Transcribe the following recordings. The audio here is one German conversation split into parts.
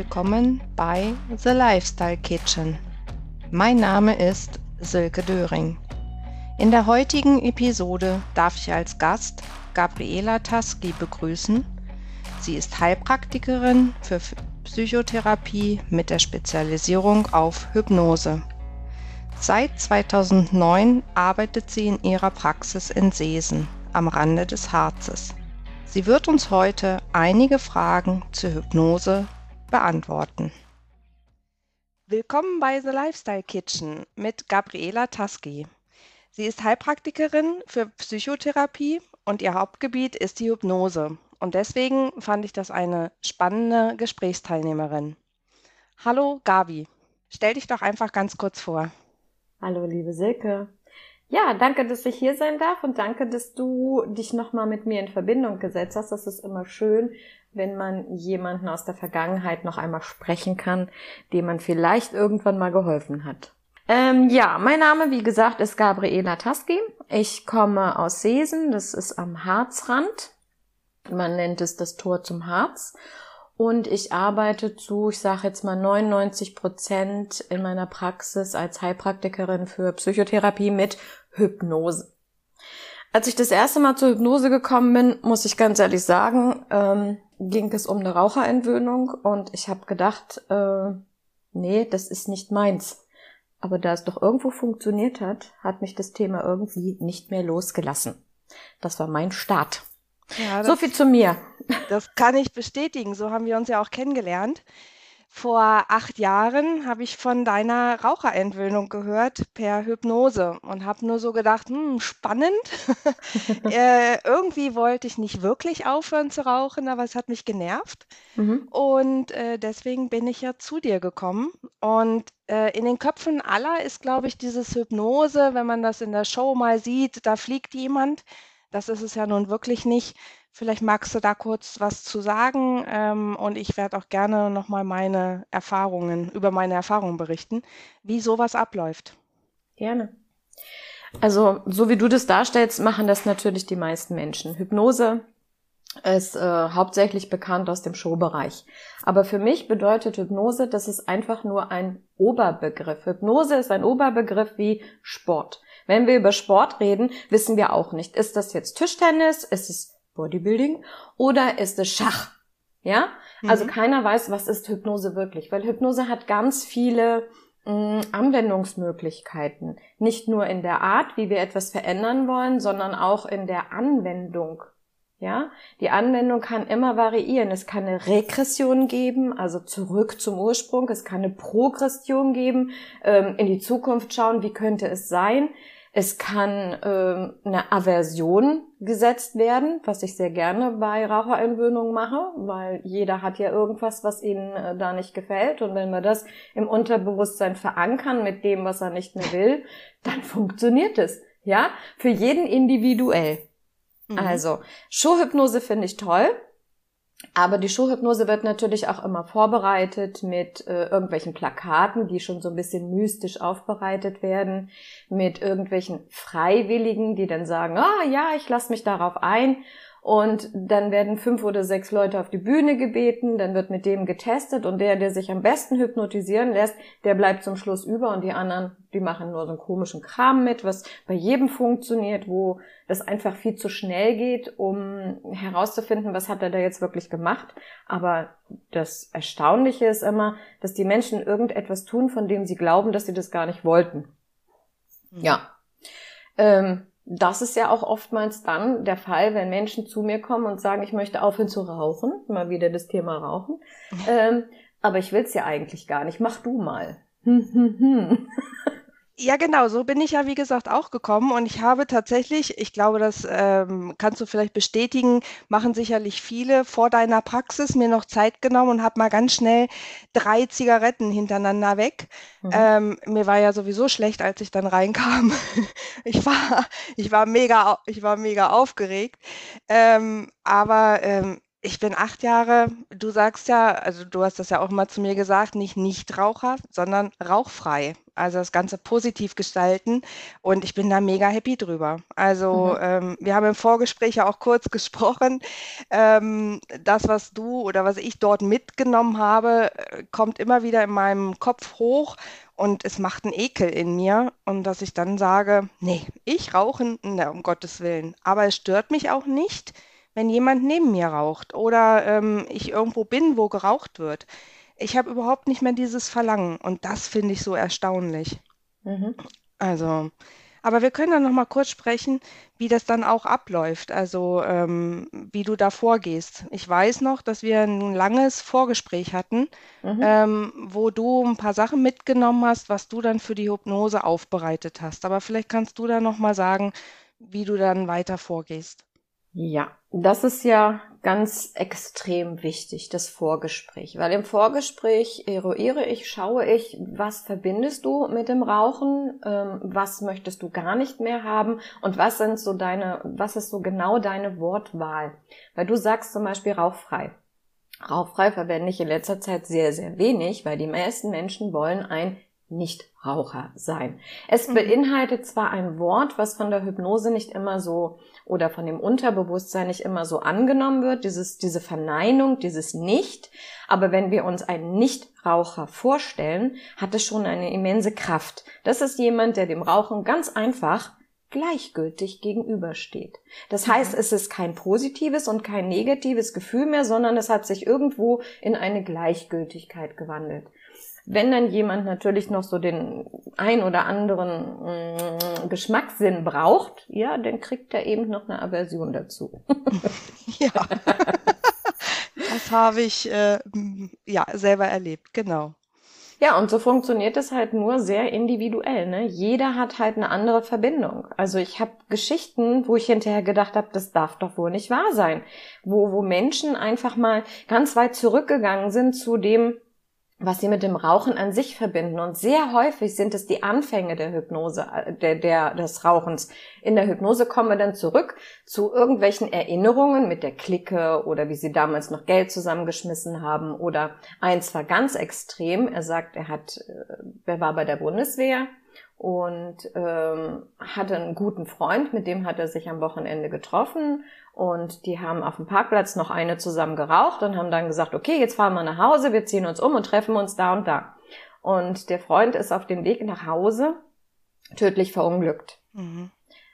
willkommen bei The Lifestyle Kitchen. Mein Name ist Silke Döring. In der heutigen Episode darf ich als Gast Gabriela Taski begrüßen. Sie ist Heilpraktikerin für Psychotherapie mit der Spezialisierung auf Hypnose. Seit 2009 arbeitet sie in ihrer Praxis in Seesen am Rande des Harzes. Sie wird uns heute einige Fragen zur Hypnose beantworten. Willkommen bei The Lifestyle Kitchen mit Gabriela Taski. Sie ist Heilpraktikerin für Psychotherapie und ihr Hauptgebiet ist die Hypnose. Und deswegen fand ich das eine spannende Gesprächsteilnehmerin. Hallo Gabi, stell dich doch einfach ganz kurz vor. Hallo liebe Silke. Ja, danke, dass ich hier sein darf und danke, dass du dich nochmal mit mir in Verbindung gesetzt hast. Das ist immer schön, wenn man jemanden aus der Vergangenheit noch einmal sprechen kann, dem man vielleicht irgendwann mal geholfen hat. Ähm, ja, mein Name, wie gesagt, ist Gabriela Taski. Ich komme aus Seesen, das ist am Harzrand. Man nennt es das Tor zum Harz. Und ich arbeite zu, ich sage jetzt mal 99 Prozent in meiner Praxis als Heilpraktikerin für Psychotherapie mit Hypnose. Als ich das erste Mal zur Hypnose gekommen bin, muss ich ganz ehrlich sagen, ähm, ging es um eine Raucherentwöhnung und ich habe gedacht, äh, nee, das ist nicht meins. Aber da es doch irgendwo funktioniert hat, hat mich das Thema irgendwie nicht mehr losgelassen. Das war mein Start. Ja, so viel zu mir. Das kann ich bestätigen. So haben wir uns ja auch kennengelernt. Vor acht Jahren habe ich von deiner Raucherentwöhnung gehört per Hypnose und habe nur so gedacht, hm, spannend. äh, irgendwie wollte ich nicht wirklich aufhören zu rauchen, aber es hat mich genervt. Mhm. Und äh, deswegen bin ich ja zu dir gekommen. Und äh, in den Köpfen aller ist, glaube ich, dieses Hypnose, wenn man das in der Show mal sieht, da fliegt jemand. Das ist es ja nun wirklich nicht. Vielleicht magst du da kurz was zu sagen ähm, und ich werde auch gerne nochmal meine Erfahrungen, über meine Erfahrungen berichten, wie sowas abläuft. Gerne. Also, so wie du das darstellst, machen das natürlich die meisten Menschen. Hypnose ist äh, hauptsächlich bekannt aus dem Showbereich. Aber für mich bedeutet Hypnose, das ist einfach nur ein Oberbegriff. Hypnose ist ein Oberbegriff wie Sport. Wenn wir über Sport reden, wissen wir auch nicht, ist das jetzt Tischtennis, ist es Bodybuilding oder ist es Schach? Ja? Also mhm. keiner weiß, was ist Hypnose wirklich, weil Hypnose hat ganz viele mh, mm, Anwendungsmöglichkeiten. Nicht nur in der Art, wie wir etwas verändern wollen, sondern auch in der Anwendung. Ja, die Anwendung kann immer variieren. Es kann eine Regression geben, also zurück zum Ursprung. Es kann eine Progression geben, ähm, in die Zukunft schauen, wie könnte es sein. Es kann ähm, eine Aversion gesetzt werden, was ich sehr gerne bei Raucherentwöhnung mache, weil jeder hat ja irgendwas, was ihnen äh, da nicht gefällt. Und wenn wir das im Unterbewusstsein verankern mit dem, was er nicht mehr will, dann funktioniert es. Ja, für jeden individuell. Mhm. Also, Showhypnose finde ich toll. Aber die Showhypnose wird natürlich auch immer vorbereitet mit äh, irgendwelchen Plakaten, die schon so ein bisschen mystisch aufbereitet werden, mit irgendwelchen Freiwilligen, die dann sagen, ah ja, ich lasse mich darauf ein und dann werden fünf oder sechs Leute auf die Bühne gebeten, dann wird mit dem getestet und der, der sich am besten hypnotisieren lässt, der bleibt zum Schluss über und die anderen, die machen nur so einen komischen Kram mit, was bei jedem funktioniert, wo das einfach viel zu schnell geht, um herauszufinden, was hat er da jetzt wirklich gemacht. Aber das Erstaunliche ist immer, dass die Menschen irgendetwas tun, von dem sie glauben, dass sie das gar nicht wollten. Mhm. Ja. Ähm, das ist ja auch oftmals dann der Fall, wenn Menschen zu mir kommen und sagen, ich möchte aufhören zu rauchen, mal wieder das Thema Rauchen, ähm, aber ich will's ja eigentlich gar nicht, mach du mal. Ja, genau, so bin ich ja, wie gesagt, auch gekommen. Und ich habe tatsächlich, ich glaube, das ähm, kannst du vielleicht bestätigen, machen sicherlich viele vor deiner Praxis mir noch Zeit genommen und habe mal ganz schnell drei Zigaretten hintereinander weg. Mhm. Ähm, mir war ja sowieso schlecht, als ich dann reinkam. ich war, ich war mega, ich war mega aufgeregt. Ähm, aber ähm, ich bin acht Jahre, du sagst ja, also du hast das ja auch mal zu mir gesagt, nicht Nichtraucher, sondern rauchfrei. Also das Ganze positiv gestalten und ich bin da mega happy drüber. Also Mhm. ähm, wir haben im Vorgespräch ja auch kurz gesprochen. Ähm, das, was du oder was ich dort mitgenommen habe, äh, kommt immer wieder in meinem Kopf hoch und es macht einen Ekel in mir und dass ich dann sage, nee, ich rauche, na, um Gottes Willen. Aber es stört mich auch nicht, wenn jemand neben mir raucht oder ähm, ich irgendwo bin, wo geraucht wird. Ich habe überhaupt nicht mehr dieses Verlangen und das finde ich so erstaunlich. Mhm. Also, aber wir können dann noch mal kurz sprechen, wie das dann auch abläuft, also ähm, wie du da vorgehst. Ich weiß noch, dass wir ein langes Vorgespräch hatten, Mhm. ähm, wo du ein paar Sachen mitgenommen hast, was du dann für die Hypnose aufbereitet hast. Aber vielleicht kannst du da noch mal sagen, wie du dann weiter vorgehst. Ja, das ist ja ganz extrem wichtig, das Vorgespräch. Weil im Vorgespräch eruiere ich, schaue ich, was verbindest du mit dem Rauchen, ähm, was möchtest du gar nicht mehr haben und was sind so deine, was ist so genau deine Wortwahl? Weil du sagst zum Beispiel rauchfrei. Rauchfrei verwende ich in letzter Zeit sehr, sehr wenig, weil die meisten Menschen wollen ein Nichtraucher sein. Es Mhm. beinhaltet zwar ein Wort, was von der Hypnose nicht immer so oder von dem Unterbewusstsein nicht immer so angenommen wird, dieses, diese Verneinung, dieses Nicht. Aber wenn wir uns einen Nichtraucher vorstellen, hat es schon eine immense Kraft. Das ist jemand, der dem Rauchen ganz einfach gleichgültig gegenübersteht. Das heißt, es ist kein positives und kein negatives Gefühl mehr, sondern es hat sich irgendwo in eine Gleichgültigkeit gewandelt. Wenn dann jemand natürlich noch so den ein oder anderen mm, Geschmackssinn braucht, ja, dann kriegt er eben noch eine Aversion dazu. Ja, das habe ich äh, m, ja selber erlebt, genau. Ja, und so funktioniert es halt nur sehr individuell. Ne? Jeder hat halt eine andere Verbindung. Also ich habe Geschichten, wo ich hinterher gedacht habe, das darf doch wohl nicht wahr sein. Wo, wo Menschen einfach mal ganz weit zurückgegangen sind zu dem, was sie mit dem Rauchen an sich verbinden. Und sehr häufig sind es die Anfänge der Hypnose, äh, der, der, des Rauchens. In der Hypnose kommen wir dann zurück zu irgendwelchen Erinnerungen mit der Clique oder wie sie damals noch Geld zusammengeschmissen haben oder eins war ganz extrem. Er sagt, er hat, äh, er war bei der Bundeswehr und ähm, hatte einen guten Freund, mit dem hat er sich am Wochenende getroffen und die haben auf dem Parkplatz noch eine zusammen geraucht und haben dann gesagt, okay, jetzt fahren wir nach Hause, wir ziehen uns um und treffen uns da und da. Und der Freund ist auf dem Weg nach Hause tödlich verunglückt. Mhm.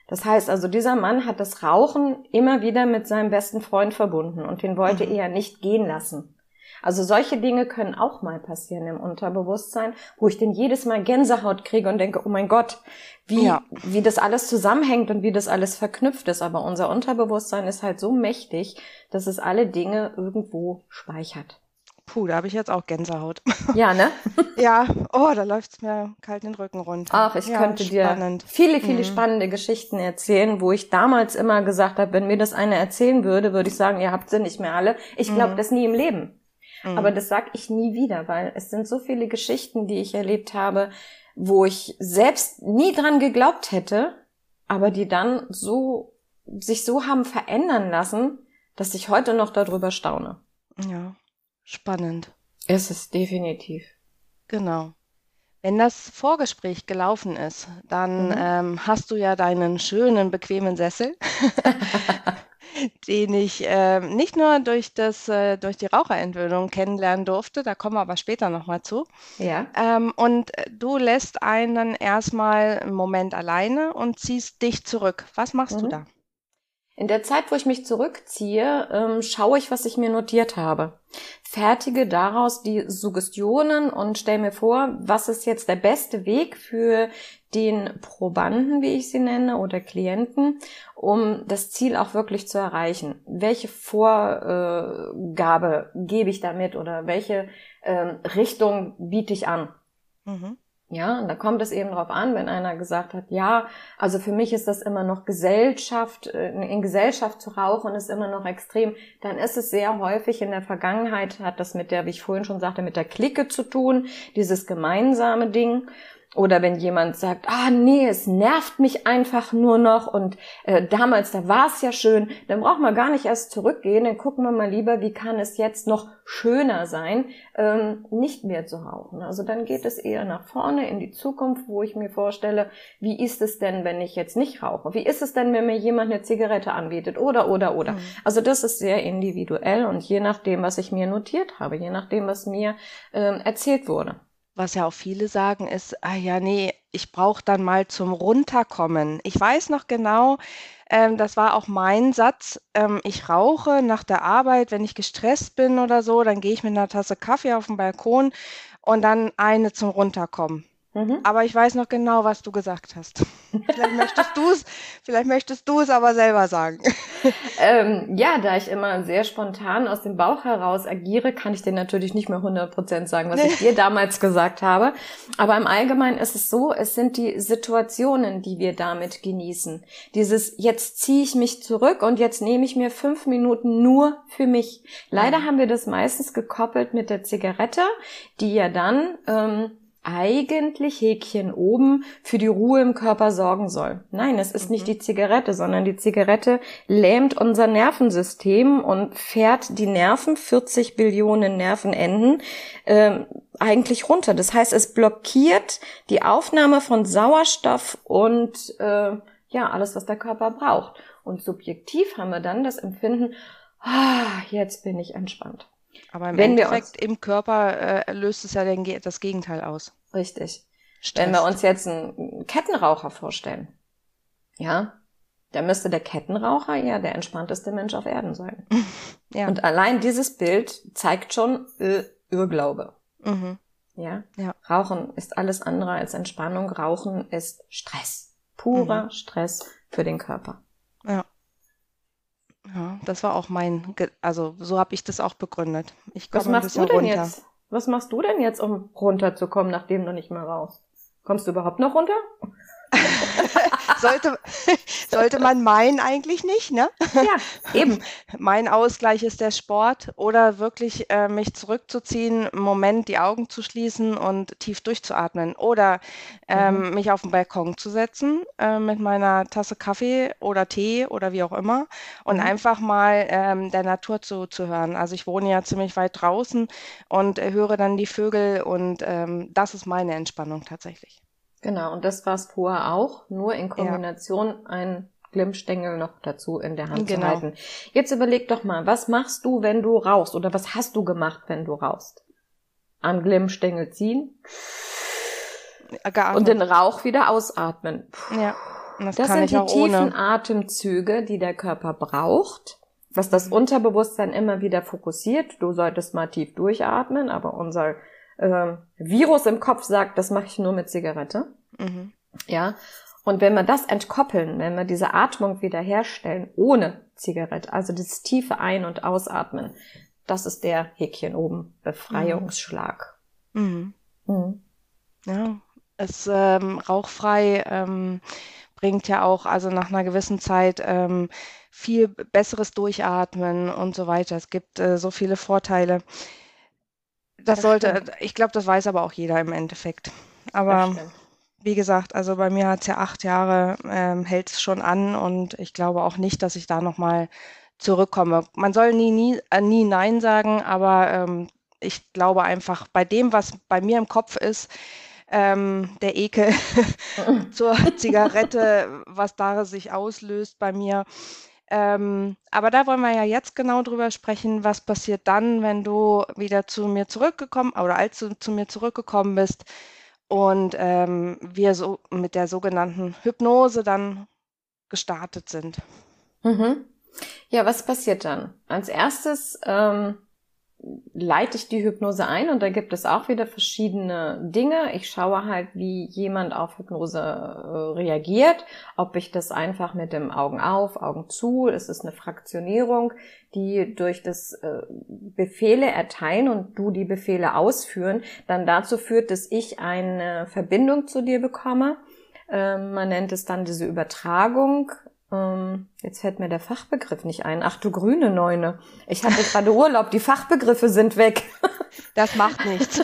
Das heißt also, dieser Mann hat das Rauchen immer wieder mit seinem besten Freund verbunden und den wollte Mhm. er nicht gehen lassen. Also solche Dinge können auch mal passieren im Unterbewusstsein, wo ich dann jedes Mal Gänsehaut kriege und denke, oh mein Gott, wie, Ja. wie das alles zusammenhängt und wie das alles verknüpft ist. Aber unser Unterbewusstsein ist halt so mächtig, dass es alle Dinge irgendwo speichert. Puh, da habe ich jetzt auch Gänsehaut. Ja, ne? Ja, oh, da läuft's mir kalt den Rücken runter. Ach, ich Ja, könnte dir spannend. viele, viele Mhm. spannende Geschichten erzählen, wo ich damals immer gesagt habe, wenn mir das eine erzählen würde, würde ich sagen, ihr habt sie nicht mehr alle. Ich glaube Mhm. das nie im Leben. Mhm. Aber das sag ich nie wieder, weil es sind so viele Geschichten, die ich erlebt habe, wo ich selbst nie dran geglaubt hätte, aber die dann so, sich so haben verändern lassen, dass ich heute noch darüber staune. Ja, spannend. Es ist definitiv. Genau. Wenn das Vorgespräch gelaufen ist, dann Mhm. ähm, hast du ja deinen schönen, bequemen Sessel, den ich ähm, nicht nur durch das, äh, durch die Raucherentwöhnung kennenlernen durfte, da kommen wir aber später nochmal zu. Ja. Ähm, und äh, du lässt einen dann erstmal einen Moment alleine und ziehst dich zurück. Was machst du Mhm. da? In der Zeit, wo ich mich zurückziehe, ähm, schaue ich, was ich mir notiert habe. Fertige daraus die Suggestionen und stelle mir vor, was ist jetzt der beste Weg für den Probanden, wie ich sie nenne, oder Klienten, um das Ziel auch wirklich zu erreichen. Welche Vorgabe gebe ich damit oder welche ähm, Richtung biete ich an? Mhm. Ja, und da kommt es eben drauf an, wenn einer gesagt hat, ja, also für mich ist das immer noch Gesellschaft, äh, in Gesellschaft zu rauchen ist immer noch extrem, dann ist es sehr häufig in der Vergangenheit, hat das mit der, wie ich vorhin schon sagte, mit der Clique zu tun, dieses gemeinsame Ding. Oder wenn jemand sagt, ah nee, es nervt mich einfach nur noch und äh, damals, da war es ja schön, dann braucht man gar nicht erst zurückgehen, dann gucken wir mal lieber, wie kann es jetzt noch schöner sein, ähm, nicht mehr zu rauchen. Also dann geht es eher nach vorne in die Zukunft, wo ich mir vorstelle, wie ist es denn, wenn ich jetzt nicht rauche? Wie ist es denn, wenn mir jemand eine Zigarette anbietet? Oder, oder, oder. Mhm. Also das ist sehr individuell und je nachdem, was ich mir notiert habe, je nachdem, was mir ähm, erzählt wurde was ja auch viele sagen, ist, ah ja, nee, ich brauche dann mal zum Runterkommen. Ich weiß noch genau, ähm, das war auch mein Satz, ähm, ich rauche nach der Arbeit, wenn ich gestresst bin oder so, dann gehe ich mit einer Tasse Kaffee auf den Balkon und dann eine zum Runterkommen. Mhm. Aber ich weiß noch genau, was du gesagt hast. Vielleicht möchtest du es, vielleicht möchtest du es aber selber sagen. Ähm, ja, da ich immer sehr spontan aus dem Bauch heraus agiere, kann ich dir natürlich nicht mehr 100% sagen, was ich dir damals gesagt habe. Aber im Allgemeinen ist es so, es sind die Situationen, die wir damit genießen. Dieses, jetzt ziehe ich mich zurück und jetzt nehme ich mir fünf Minuten nur für mich. Leider mhm. haben wir das meistens gekoppelt mit der Zigarette, die ja dann, ähm, eigentlich Häkchen oben für die Ruhe im Körper sorgen soll. Nein, es ist mhm. nicht die Zigarette, sondern die Zigarette lähmt unser Nervensystem und fährt die Nerven, 40 Billionen Nervenenden, äh, eigentlich runter. Das heißt, es blockiert die Aufnahme von Sauerstoff und äh, ja, alles, was der Körper braucht. Und subjektiv haben wir dann das Empfinden, ah, jetzt bin ich entspannt. Aber im Wenn Endeffekt im Körper äh, löst es ja den, das Gegenteil aus. Richtig. Stresst. Wenn wir uns jetzt einen Kettenraucher vorstellen, ja, dann müsste der Kettenraucher ja der entspannteste Mensch auf Erden sein. ja. Und allein dieses Bild zeigt schon äh, Irrglaube. Mhm. Ja? ja. Rauchen ist alles andere als Entspannung. Rauchen ist Stress. Purer mhm. Stress für den Körper. Ja. Ja, das war auch mein, also so habe ich das auch begründet. Ich komme ein bisschen runter. Jetzt? Was machst du denn jetzt, um runterzukommen, nachdem du nicht mehr raus? Kommst du überhaupt noch runter? sollte, sollte man meinen eigentlich nicht, ne? Ja, eben. Mein Ausgleich ist der Sport oder wirklich äh, mich zurückzuziehen, einen Moment die Augen zu schließen und tief durchzuatmen oder ähm, mhm. mich auf den Balkon zu setzen äh, mit meiner Tasse Kaffee oder Tee oder wie auch immer und mhm. einfach mal ähm, der Natur zuzuhören. Also ich wohne ja ziemlich weit draußen und äh, höre dann die Vögel und ähm, das ist meine Entspannung tatsächlich. Genau, und das war es vorher auch, nur in Kombination ja. ein Glimmstängel noch dazu in der Hand genau. zu halten. Jetzt überleg doch mal, was machst du, wenn du rauchst oder was hast du gemacht, wenn du rauchst? Am Glimmstängel ziehen Geatmet. und den Rauch wieder ausatmen. Ja, das, das sind die tiefen ohne. Atemzüge, die der Körper braucht, was das Unterbewusstsein immer wieder fokussiert. Du solltest mal tief durchatmen, aber unser äh, Virus im Kopf sagt, das mache ich nur mit Zigarette. Mhm. Ja. Und wenn wir das entkoppeln, wenn wir diese Atmung wiederherstellen ohne Zigarette, also das tiefe Ein- und Ausatmen, das ist der Häkchen oben, Befreiungsschlag. Mhm. Mhm. Ja, es ähm, rauchfrei ähm, bringt ja auch, also nach einer gewissen Zeit ähm, viel besseres Durchatmen und so weiter. Es gibt äh, so viele Vorteile. Das, sollte, stimmt. ich glaube, das weiß aber auch jeder im Endeffekt. Aber wie gesagt, also bei mir hat es ja acht Jahre, ähm, hält es schon an und ich glaube auch nicht, dass ich da nochmal zurückkomme. Man soll nie, nie, äh, nie Nein sagen, aber ähm, ich glaube einfach, bei dem, was bei mir im Kopf ist, ähm, der Ekel zur Zigarette, was da sich auslöst bei mir, ähm, aber da wollen wir ja jetzt genau drüber sprechen, was passiert dann, wenn du wieder zu mir zurückgekommen oder als du zu mir zurückgekommen bist und ähm, wir so mit der sogenannten Hypnose dann gestartet sind. Mhm. Ja, was passiert dann? Als erstes ähm, leite ich die Hypnose ein und da gibt es auch wieder verschiedene Dinge. Ich schaue halt, wie jemand auf Hypnose äh, reagiert, ob ich das einfach mit dem Augen auf, Augen zu, es ist eine Fraktionierung, die durch das äh, Befehle erteilen und du die Befehle ausführen, dann dazu führt, dass ich eine Verbindung zu dir bekomme. Ähm, man nennt es dann diese Übertragung ähm, jetzt fällt mir der Fachbegriff nicht ein. Ach du grüne Neune. Ich hatte gerade Urlaub, die Fachbegriffe sind weg. Das macht nichts.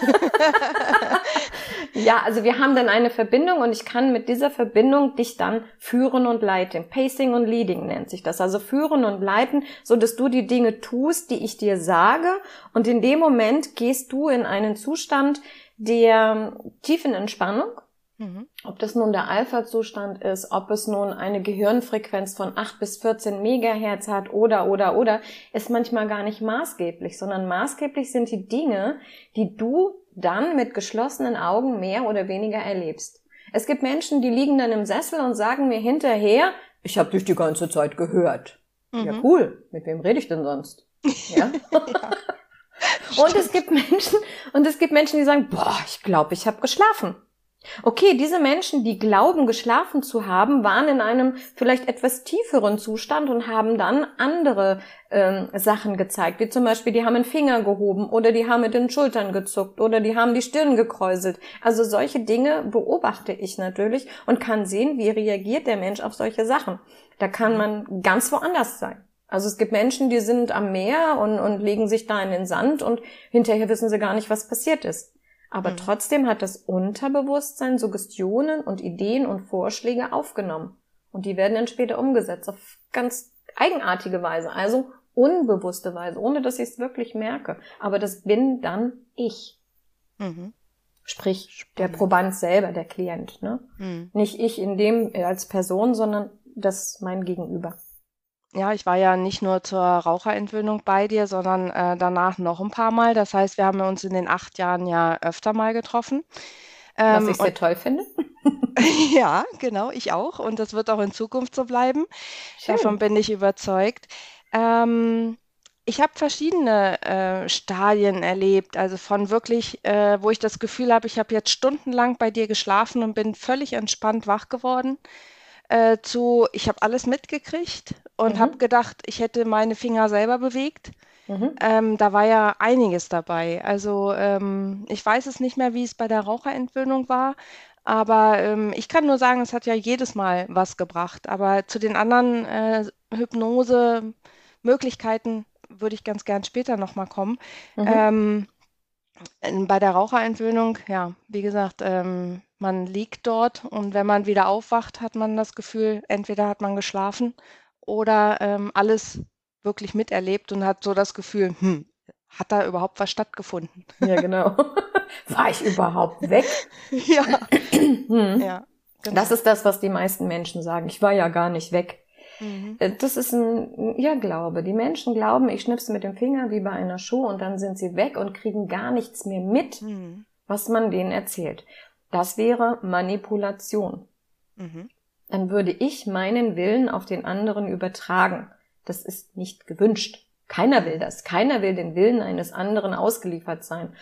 ja, also wir haben dann eine Verbindung und ich kann mit dieser Verbindung dich dann führen und leiten. Pacing und Leading nennt sich das. Also führen und leiten, so dass du die Dinge tust, die ich dir sage und in dem Moment gehst du in einen Zustand der tiefen Entspannung Mhm. Ob das nun der Alpha-Zustand ist, ob es nun eine Gehirnfrequenz von 8 bis 14 Megahertz hat oder, oder, oder, ist manchmal gar nicht maßgeblich, sondern maßgeblich sind die Dinge, die du dann mit geschlossenen Augen mehr oder weniger erlebst. Es gibt Menschen, die liegen dann im Sessel und sagen mir hinterher, ich habe dich die ganze Zeit gehört. Mhm. Ja, cool. Mit wem rede ich denn sonst? Ja. ja. Und es gibt Menschen, und es gibt Menschen, die sagen, boah, ich glaube, ich habe geschlafen. Okay, diese Menschen, die glauben, geschlafen zu haben, waren in einem vielleicht etwas tieferen Zustand und haben dann andere ähm, Sachen gezeigt, wie zum Beispiel, die haben einen Finger gehoben oder die haben mit den Schultern gezuckt oder die haben die Stirn gekräuselt. Also solche Dinge beobachte ich natürlich und kann sehen, wie reagiert der Mensch auf solche Sachen. Da kann man ganz woanders sein. Also es gibt Menschen, die sind am Meer und, und legen sich da in den Sand und hinterher wissen sie gar nicht, was passiert ist. Aber mhm. trotzdem hat das Unterbewusstsein Suggestionen und Ideen und Vorschläge aufgenommen. Und die werden dann später umgesetzt auf ganz eigenartige Weise, also unbewusste Weise, ohne dass ich es wirklich merke. Aber das bin dann ich. Mhm. Sprich, Spannend. der Proband selber, der Klient. Ne? Mhm. Nicht ich in dem als Person, sondern das mein Gegenüber. Ja, ich war ja nicht nur zur Raucherentwöhnung bei dir, sondern äh, danach noch ein paar Mal. Das heißt, wir haben uns in den acht Jahren ja öfter mal getroffen. Ähm, Was ich sehr toll finde. ja, genau, ich auch. Und das wird auch in Zukunft so bleiben. Schön. Davon bin ich überzeugt. Ähm, ich habe verschiedene äh, Stadien erlebt, also von wirklich, äh, wo ich das Gefühl habe, ich habe jetzt stundenlang bei dir geschlafen und bin völlig entspannt wach geworden, äh, zu, ich habe alles mitgekriegt und mhm. habe gedacht, ich hätte meine Finger selber bewegt. Mhm. Ähm, da war ja einiges dabei. Also ähm, ich weiß es nicht mehr, wie es bei der Raucherentwöhnung war, aber ähm, ich kann nur sagen, es hat ja jedes Mal was gebracht. Aber zu den anderen äh, Hypnose-Möglichkeiten würde ich ganz gern später nochmal kommen. Mhm. Ähm, bei der Raucherentwöhnung, ja, wie gesagt, ähm, man liegt dort und wenn man wieder aufwacht, hat man das Gefühl, entweder hat man geschlafen oder ähm, alles wirklich miterlebt und hat so das Gefühl, hm, hat da überhaupt was stattgefunden? Ja, genau. War ich überhaupt weg? ja. hm. ja genau. Das ist das, was die meisten Menschen sagen. Ich war ja gar nicht weg. Mhm. Äh, das ist ein Irrglaube. Die Menschen glauben, ich schnipse mit dem Finger wie bei einer Schuh und dann sind sie weg und kriegen gar nichts mehr mit, mhm. was man denen erzählt. Das wäre Manipulation. Mhm dann würde ich meinen Willen auf den anderen übertragen. Das ist nicht gewünscht. Keiner will das. Keiner will den Willen eines anderen ausgeliefert sein.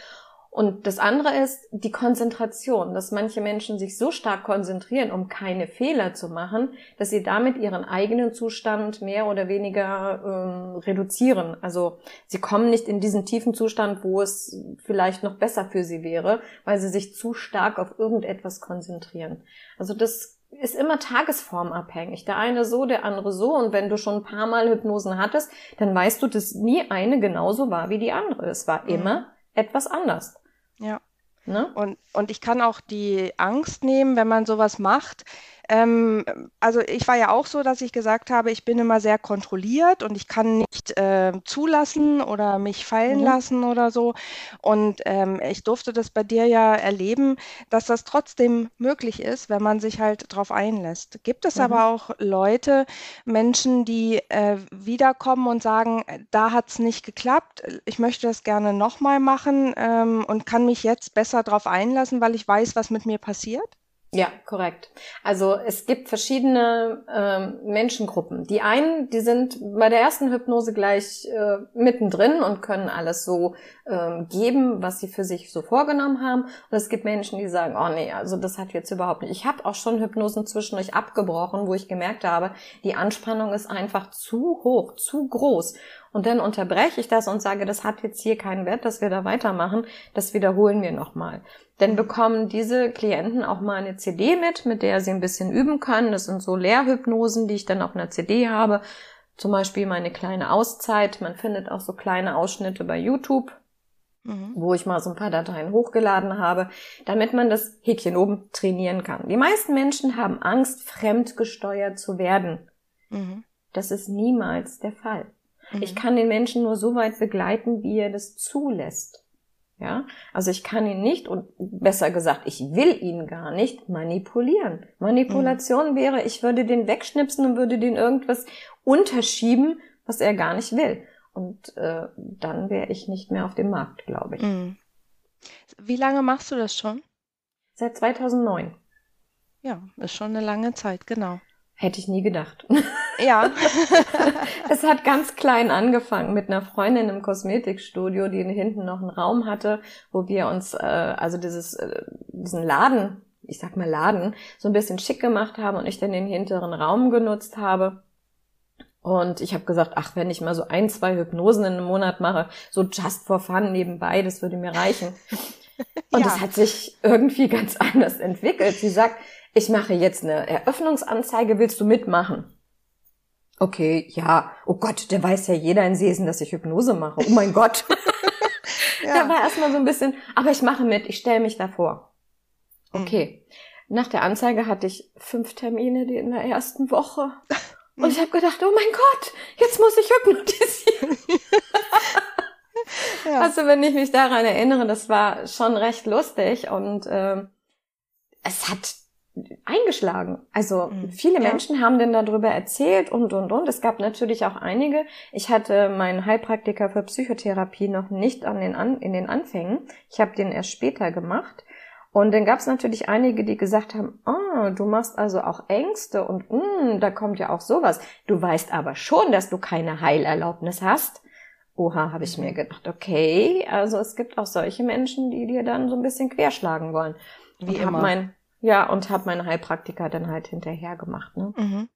Und das andere ist die Konzentration, dass manche Menschen sich so stark konzentrieren, um keine Fehler zu machen, dass sie damit ihren eigenen Zustand mehr oder weniger ähm, reduzieren. Also sie kommen nicht in diesen tiefen Zustand, wo es vielleicht noch besser für sie wäre, weil sie sich zu stark auf irgendetwas konzentrieren. Also das ist immer tagesformabhängig. Der eine so, der andere so. Und wenn du schon ein paar Mal Hypnosen hattest, dann weißt du, dass nie eine genauso war wie die andere. Es war mhm. immer etwas anders. Ja. Ne? Und, und ich kann auch die Angst nehmen, wenn man sowas macht, ähm, also ich war ja auch so, dass ich gesagt habe, ich bin immer sehr kontrolliert und ich kann nicht äh, zulassen oder mich fallen mhm. lassen oder so. Und ähm, ich durfte das bei dir ja erleben, dass das trotzdem möglich ist, wenn man sich halt darauf einlässt. Gibt es mhm. aber auch Leute, Menschen, die äh, wiederkommen und sagen, da hat es nicht geklappt, ich möchte das gerne nochmal machen ähm, und kann mich jetzt besser darauf einlassen, weil ich weiß, was mit mir passiert? Ja, korrekt. Also es gibt verschiedene ähm, Menschengruppen. Die einen, die sind bei der ersten Hypnose gleich äh, mittendrin und können alles so ähm, geben, was sie für sich so vorgenommen haben. Und es gibt Menschen, die sagen, oh nee, also das hat jetzt überhaupt nicht. Ich habe auch schon Hypnosen zwischendurch abgebrochen, wo ich gemerkt habe, die Anspannung ist einfach zu hoch, zu groß. Und dann unterbreche ich das und sage, das hat jetzt hier keinen Wert, dass wir da weitermachen. Das wiederholen wir nochmal. Dann bekommen diese Klienten auch mal eine CD mit, mit der sie ein bisschen üben können. Das sind so Lehrhypnosen, die ich dann auf einer CD habe. Zum Beispiel meine kleine Auszeit. Man findet auch so kleine Ausschnitte bei YouTube. mhm. wo ich mal so ein paar Dateien hochgeladen habe, damit man das Häkchen oben trainieren kann. Die meisten Menschen haben Angst, fremdgesteuert zu werden. Mhm. Das ist niemals der Fall. Mhm. Ich kann den Menschen nur so weit begleiten, wie er das zulässt. Ja, also ich kann ihn nicht und besser gesagt, ich will ihn gar nicht manipulieren. Manipulation mhm. wäre, ich würde den wegschnipsen und würde den irgendwas unterschieben, was er gar nicht will. Und äh, dann wäre ich nicht mehr auf dem Markt, glaube ich. Mhm. Wie lange machst du das schon? Seit 2009. Ja, ist schon eine lange Zeit, genau. Hätte ich nie gedacht. Ja. es hat ganz klein angefangen mit einer Freundin im Kosmetikstudio, die hinten noch einen Raum hatte, wo wir uns, äh, also dieses, äh, diesen Laden, ich sag mal Laden, so ein bisschen schick gemacht haben und ich dann den hinteren Raum genutzt habe. Und ich habe gesagt, ach, wenn ich mal so ein, zwei Hypnosen in einem Monat mache, so just for fun nebenbei, das würde mir reichen. Und ja. das hat sich irgendwie ganz anders entwickelt. Sie sagt, ich mache jetzt eine Eröffnungsanzeige, willst du mitmachen? Okay, ja. Oh Gott, der weiß ja jeder in Sesen, dass ich Hypnose mache. Oh mein Gott. ja. Da war erstmal so ein bisschen, aber ich mache mit, ich stelle mich davor. Okay. Mhm. Nach der Anzeige hatte ich fünf Termine in der ersten Woche. Und ich habe gedacht, oh mein Gott, jetzt muss ich hypnotisieren. ja. Also wenn ich mich daran erinnere, das war schon recht lustig und äh, es hat eingeschlagen. Also mhm. viele ja. Menschen haben denn darüber erzählt und und und. Es gab natürlich auch einige. Ich hatte meinen Heilpraktiker für Psychotherapie noch nicht an den an, in den Anfängen. Ich habe den erst später gemacht. Und dann gab es natürlich einige, die gesagt haben, ah, du machst also auch Ängste und mm, da kommt ja auch sowas. Du weißt aber schon, dass du keine Heilerlaubnis hast. Oha, habe ich mir gedacht, okay, also es gibt auch solche Menschen, die dir dann so ein bisschen querschlagen wollen. Wie und immer. Mein, ja, und habe meinen Heilpraktiker dann halt hinterher gemacht. Ne? Mhm.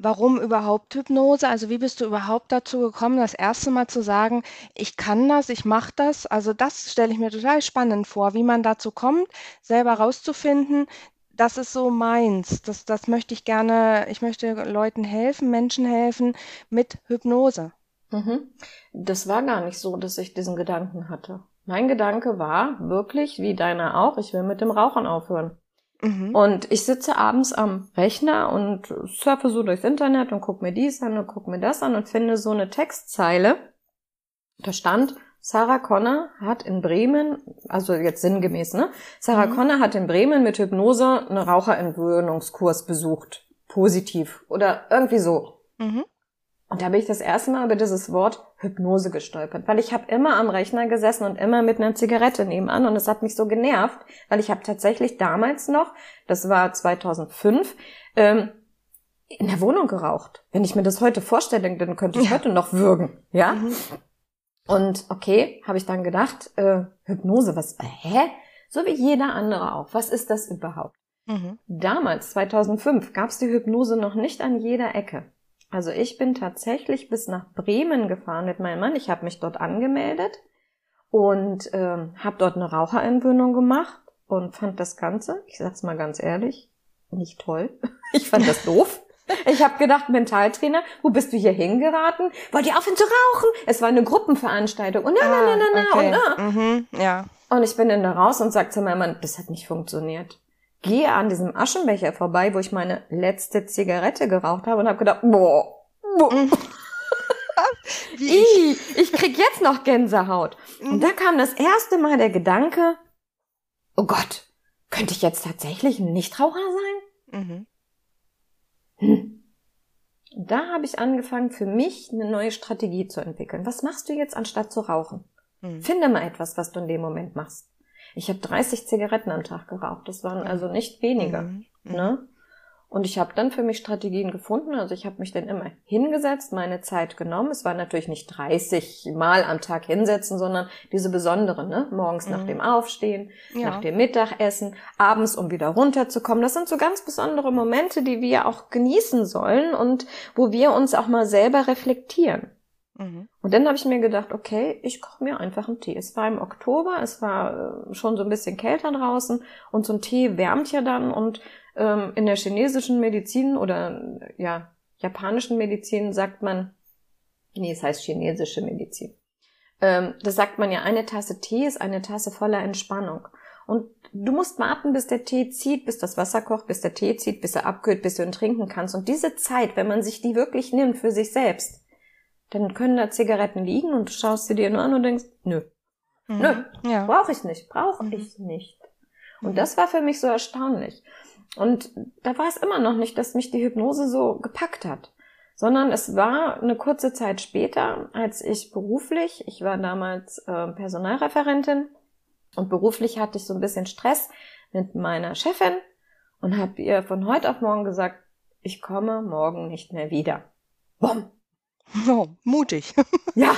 Warum überhaupt Hypnose? Also wie bist du überhaupt dazu gekommen, das erste Mal zu sagen, ich kann das, ich mache das? Also das stelle ich mir total spannend vor, wie man dazu kommt, selber rauszufinden, das ist so meins. Das, das möchte ich gerne, ich möchte Leuten helfen, Menschen helfen mit Hypnose. Mhm. Das war gar nicht so, dass ich diesen Gedanken hatte. Mein Gedanke war wirklich, wie deiner auch, ich will mit dem Rauchen aufhören. Mhm. Und ich sitze abends am Rechner und surfe so durchs Internet und gucke mir dies an und gucke mir das an und finde so eine Textzeile. Da stand, Sarah Connor hat in Bremen, also jetzt sinngemäß, ne? Sarah mhm. Connor hat in Bremen mit Hypnose einen Raucherentwöhnungskurs besucht. Positiv. Oder irgendwie so. Mhm. Und da bin ich das erste Mal über dieses Wort Hypnose gestolpert, weil ich habe immer am Rechner gesessen und immer mit einer Zigarette nebenan und es hat mich so genervt, weil ich habe tatsächlich damals noch, das war 2005, ähm, in der Wohnung geraucht. Wenn ich mir das heute vorstelle, dann könnte ich ja. heute noch würgen, ja? Mhm. Und okay, habe ich dann gedacht, äh, Hypnose, was, äh, hä? So wie jeder andere auch. Was ist das überhaupt? Mhm. Damals, 2005, gab es die Hypnose noch nicht an jeder Ecke. Also ich bin tatsächlich bis nach Bremen gefahren mit meinem Mann. Ich habe mich dort angemeldet und ähm, habe dort eine Raucherentwöhnung gemacht und fand das Ganze, ich sag's mal ganz ehrlich, nicht toll. Ich fand das doof. Ich habe gedacht, Mentaltrainer, wo bist du hier hingeraten? Wollt ihr aufhören zu rauchen? Es war eine Gruppenveranstaltung und na, na, na, na, na, okay. und na. Mhm, ja. Und ich bin dann da raus und sag zu meinem Mann, das hat nicht funktioniert gehe an diesem Aschenbecher vorbei, wo ich meine letzte Zigarette geraucht habe und habe gedacht, boah, boah. Mhm. ich. ich krieg jetzt noch Gänsehaut. Und mhm. da kam das erste Mal der Gedanke, oh Gott, könnte ich jetzt tatsächlich ein Nichtraucher sein? Mhm. Hm. Da habe ich angefangen, für mich eine neue Strategie zu entwickeln. Was machst du jetzt, anstatt zu rauchen? Mhm. Finde mal etwas, was du in dem Moment machst. Ich habe 30 Zigaretten am Tag geraucht. Das waren also nicht wenige. Mhm. Ne? Und ich habe dann für mich Strategien gefunden. Also ich habe mich dann immer hingesetzt, meine Zeit genommen. Es war natürlich nicht 30 Mal am Tag hinsetzen, sondern diese besonderen, ne? Morgens mhm. nach dem Aufstehen, ja. nach dem Mittagessen, abends, um wieder runterzukommen. Das sind so ganz besondere Momente, die wir auch genießen sollen und wo wir uns auch mal selber reflektieren. Mhm. Und dann habe ich mir gedacht, okay, ich koche mir einfach einen Tee. Es war im Oktober, es war äh, schon so ein bisschen kälter draußen und so ein Tee wärmt ja dann und ähm, in der chinesischen Medizin oder ja japanischen Medizin sagt man, nee, es heißt chinesische Medizin. Ähm, das sagt man ja, eine Tasse Tee ist eine Tasse voller Entspannung. Und du musst warten, bis der Tee zieht, bis das Wasser kocht, bis der Tee zieht, bis er abkühlt, bis du ihn trinken kannst. Und diese Zeit, wenn man sich die wirklich nimmt für sich selbst, dann können da Zigaretten liegen und du schaust sie dir nur an und denkst, nö, mhm. nö, ja. brauche ich nicht, brauche mhm. ich nicht. Und mhm. das war für mich so erstaunlich. Und da war es immer noch nicht, dass mich die Hypnose so gepackt hat, sondern es war eine kurze Zeit später, als ich beruflich, ich war damals äh, Personalreferentin und beruflich hatte ich so ein bisschen Stress mit meiner Chefin und habe ihr von heute auf morgen gesagt, ich komme morgen nicht mehr wieder. Bumm. Oh, mutig. ja.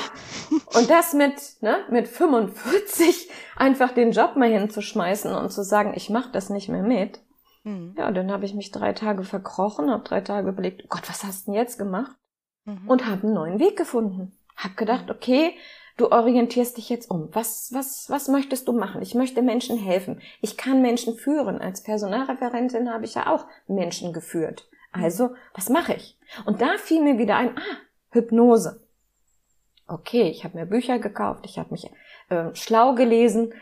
Und das mit, ne, mit 45 einfach den Job mal hinzuschmeißen und zu sagen, ich mache das nicht mehr mit. Mhm. Ja, dann habe ich mich drei Tage verkrochen, habe drei Tage überlegt, oh Gott, was hast du denn jetzt gemacht? Mhm. Und habe einen neuen Weg gefunden. Hab gedacht, mhm. okay, du orientierst dich jetzt um. Was, was, was möchtest du machen? Ich möchte Menschen helfen. Ich kann Menschen führen. Als Personalreferentin habe ich ja auch Menschen geführt. Mhm. Also, was mache ich? Und da fiel mir wieder ein, ah, Hypnose. Okay, ich habe mir Bücher gekauft, ich habe mich äh, schlau gelesen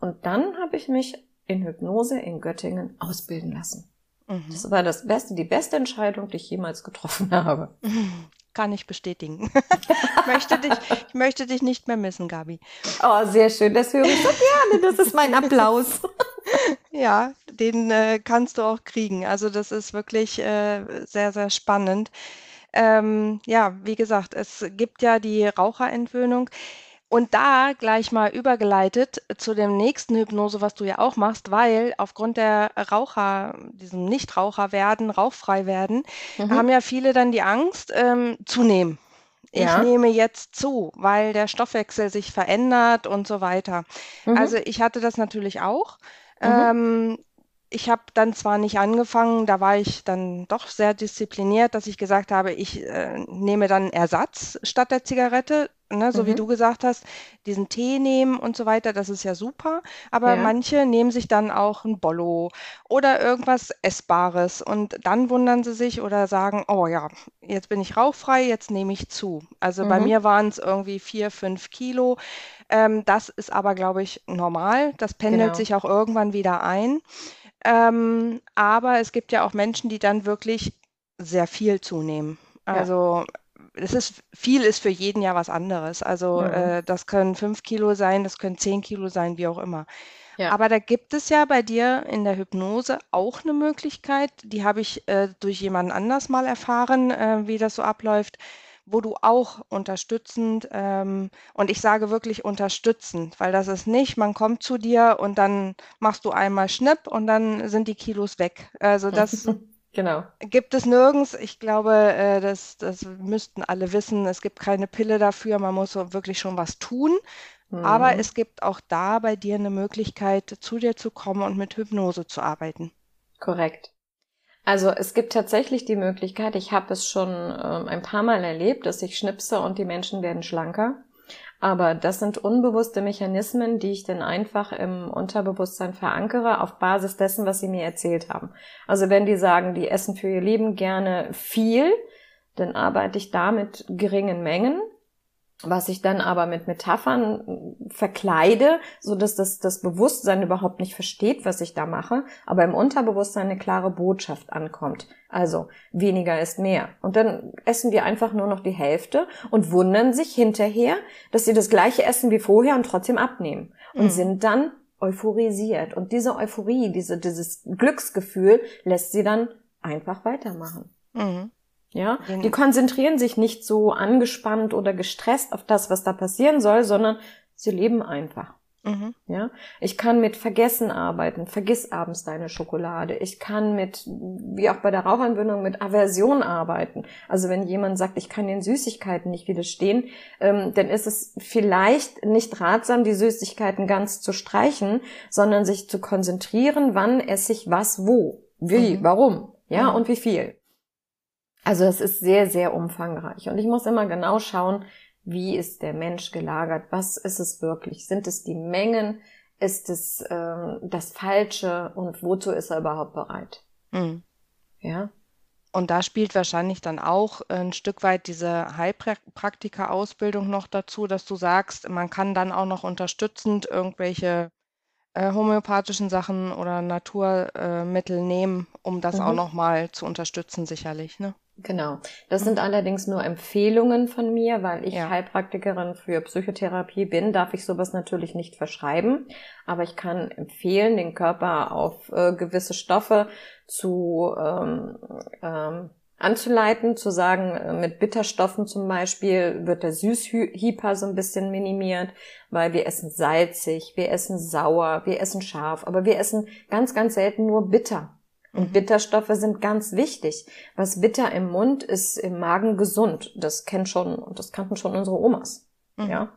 und dann habe ich mich in Hypnose in Göttingen ausbilden lassen. Mhm. Das war das Beste, die beste Entscheidung, die ich jemals getroffen habe. Kann ich bestätigen. ich, möchte dich, ich möchte dich nicht mehr missen, Gabi. Oh, sehr schön. Das höre ich so gerne. Das ist mein Applaus. ja, den äh, kannst du auch kriegen. Also das ist wirklich äh, sehr, sehr spannend. Ähm, ja, wie gesagt, es gibt ja die Raucherentwöhnung. Und da gleich mal übergeleitet zu dem nächsten Hypnose, was du ja auch machst, weil aufgrund der Raucher, diesem Nichtraucher werden, rauchfrei werden, mhm. haben ja viele dann die Angst, ähm, zunehmen. Ich ja. nehme jetzt zu, weil der Stoffwechsel sich verändert und so weiter. Mhm. Also ich hatte das natürlich auch. Mhm. Ähm, ich habe dann zwar nicht angefangen, da war ich dann doch sehr diszipliniert, dass ich gesagt habe, ich äh, nehme dann Ersatz statt der Zigarette, ne, so mhm. wie du gesagt hast, diesen Tee nehmen und so weiter, das ist ja super. Aber ja. manche nehmen sich dann auch ein Bollo oder irgendwas Essbares und dann wundern sie sich oder sagen, oh ja, jetzt bin ich rauchfrei, jetzt nehme ich zu. Also mhm. bei mir waren es irgendwie vier, fünf Kilo. Ähm, das ist aber, glaube ich, normal. Das pendelt genau. sich auch irgendwann wieder ein. Ähm, aber es gibt ja auch Menschen, die dann wirklich sehr viel zunehmen. Also es ist viel ist für jeden ja was anderes. Also ja. äh, das können fünf Kilo sein, das können zehn Kilo sein, wie auch immer. Ja. Aber da gibt es ja bei dir in der Hypnose auch eine Möglichkeit, die habe ich äh, durch jemanden anders mal erfahren, äh, wie das so abläuft, wo du auch unterstützend, ähm, und ich sage wirklich unterstützend, weil das ist nicht, man kommt zu dir und dann machst du einmal Schnipp und dann sind die Kilos weg. Also das genau. gibt es nirgends. Ich glaube, äh, das, das müssten alle wissen. Es gibt keine Pille dafür. Man muss wirklich schon was tun. Mhm. Aber es gibt auch da bei dir eine Möglichkeit, zu dir zu kommen und mit Hypnose zu arbeiten. Korrekt. Also es gibt tatsächlich die Möglichkeit, ich habe es schon ähm, ein paar Mal erlebt, dass ich schnipse und die Menschen werden schlanker. Aber das sind unbewusste Mechanismen, die ich dann einfach im Unterbewusstsein verankere auf Basis dessen, was sie mir erzählt haben. Also wenn die sagen, die essen für ihr Leben gerne viel, dann arbeite ich da mit geringen Mengen was ich dann aber mit Metaphern verkleide, so dass das, das Bewusstsein überhaupt nicht versteht, was ich da mache, aber im Unterbewusstsein eine klare Botschaft ankommt. Also weniger ist mehr. Und dann essen die einfach nur noch die Hälfte und wundern sich hinterher, dass sie das gleiche essen wie vorher und trotzdem abnehmen und mhm. sind dann euphorisiert. Und diese Euphorie, diese, dieses Glücksgefühl lässt sie dann einfach weitermachen. Mhm. Ja, die konzentrieren sich nicht so angespannt oder gestresst auf das, was da passieren soll, sondern sie leben einfach. Mhm. Ja, ich kann mit Vergessen arbeiten. Vergiss abends deine Schokolade. Ich kann mit, wie auch bei der Rauchentwöhnung, mit Aversion arbeiten. Also wenn jemand sagt, ich kann den Süßigkeiten nicht widerstehen, ähm, dann ist es vielleicht nicht ratsam, die Süßigkeiten ganz zu streichen, sondern sich zu konzentrieren, wann esse ich was wo, wie, mhm. warum, ja, mhm. und wie viel. Also es ist sehr, sehr umfangreich. Und ich muss immer genau schauen, wie ist der Mensch gelagert? Was ist es wirklich? Sind es die Mengen? Ist es äh, das Falsche? Und wozu ist er überhaupt bereit? Mhm. Ja. und da spielt wahrscheinlich dann auch ein Stück weit diese Heilpraktiker-Ausbildung noch dazu, dass du sagst, man kann dann auch noch unterstützend irgendwelche äh, homöopathischen Sachen oder Naturmittel äh, nehmen, um das mhm. auch noch mal zu unterstützen, sicherlich. Ne? Genau. Das sind allerdings nur Empfehlungen von mir, weil ich ja. Heilpraktikerin für Psychotherapie bin, darf ich sowas natürlich nicht verschreiben. Aber ich kann empfehlen, den Körper auf äh, gewisse Stoffe zu ähm, ähm, anzuleiten, zu sagen, äh, mit Bitterstoffen zum Beispiel wird der Süßhyper so ein bisschen minimiert, weil wir essen salzig, wir essen sauer, wir essen scharf, aber wir essen ganz, ganz selten nur bitter. Und mhm. Bitterstoffe sind ganz wichtig. Was bitter im Mund ist im Magen gesund. Das kennt schon, und das kannten schon unsere Omas. Mhm. Ja.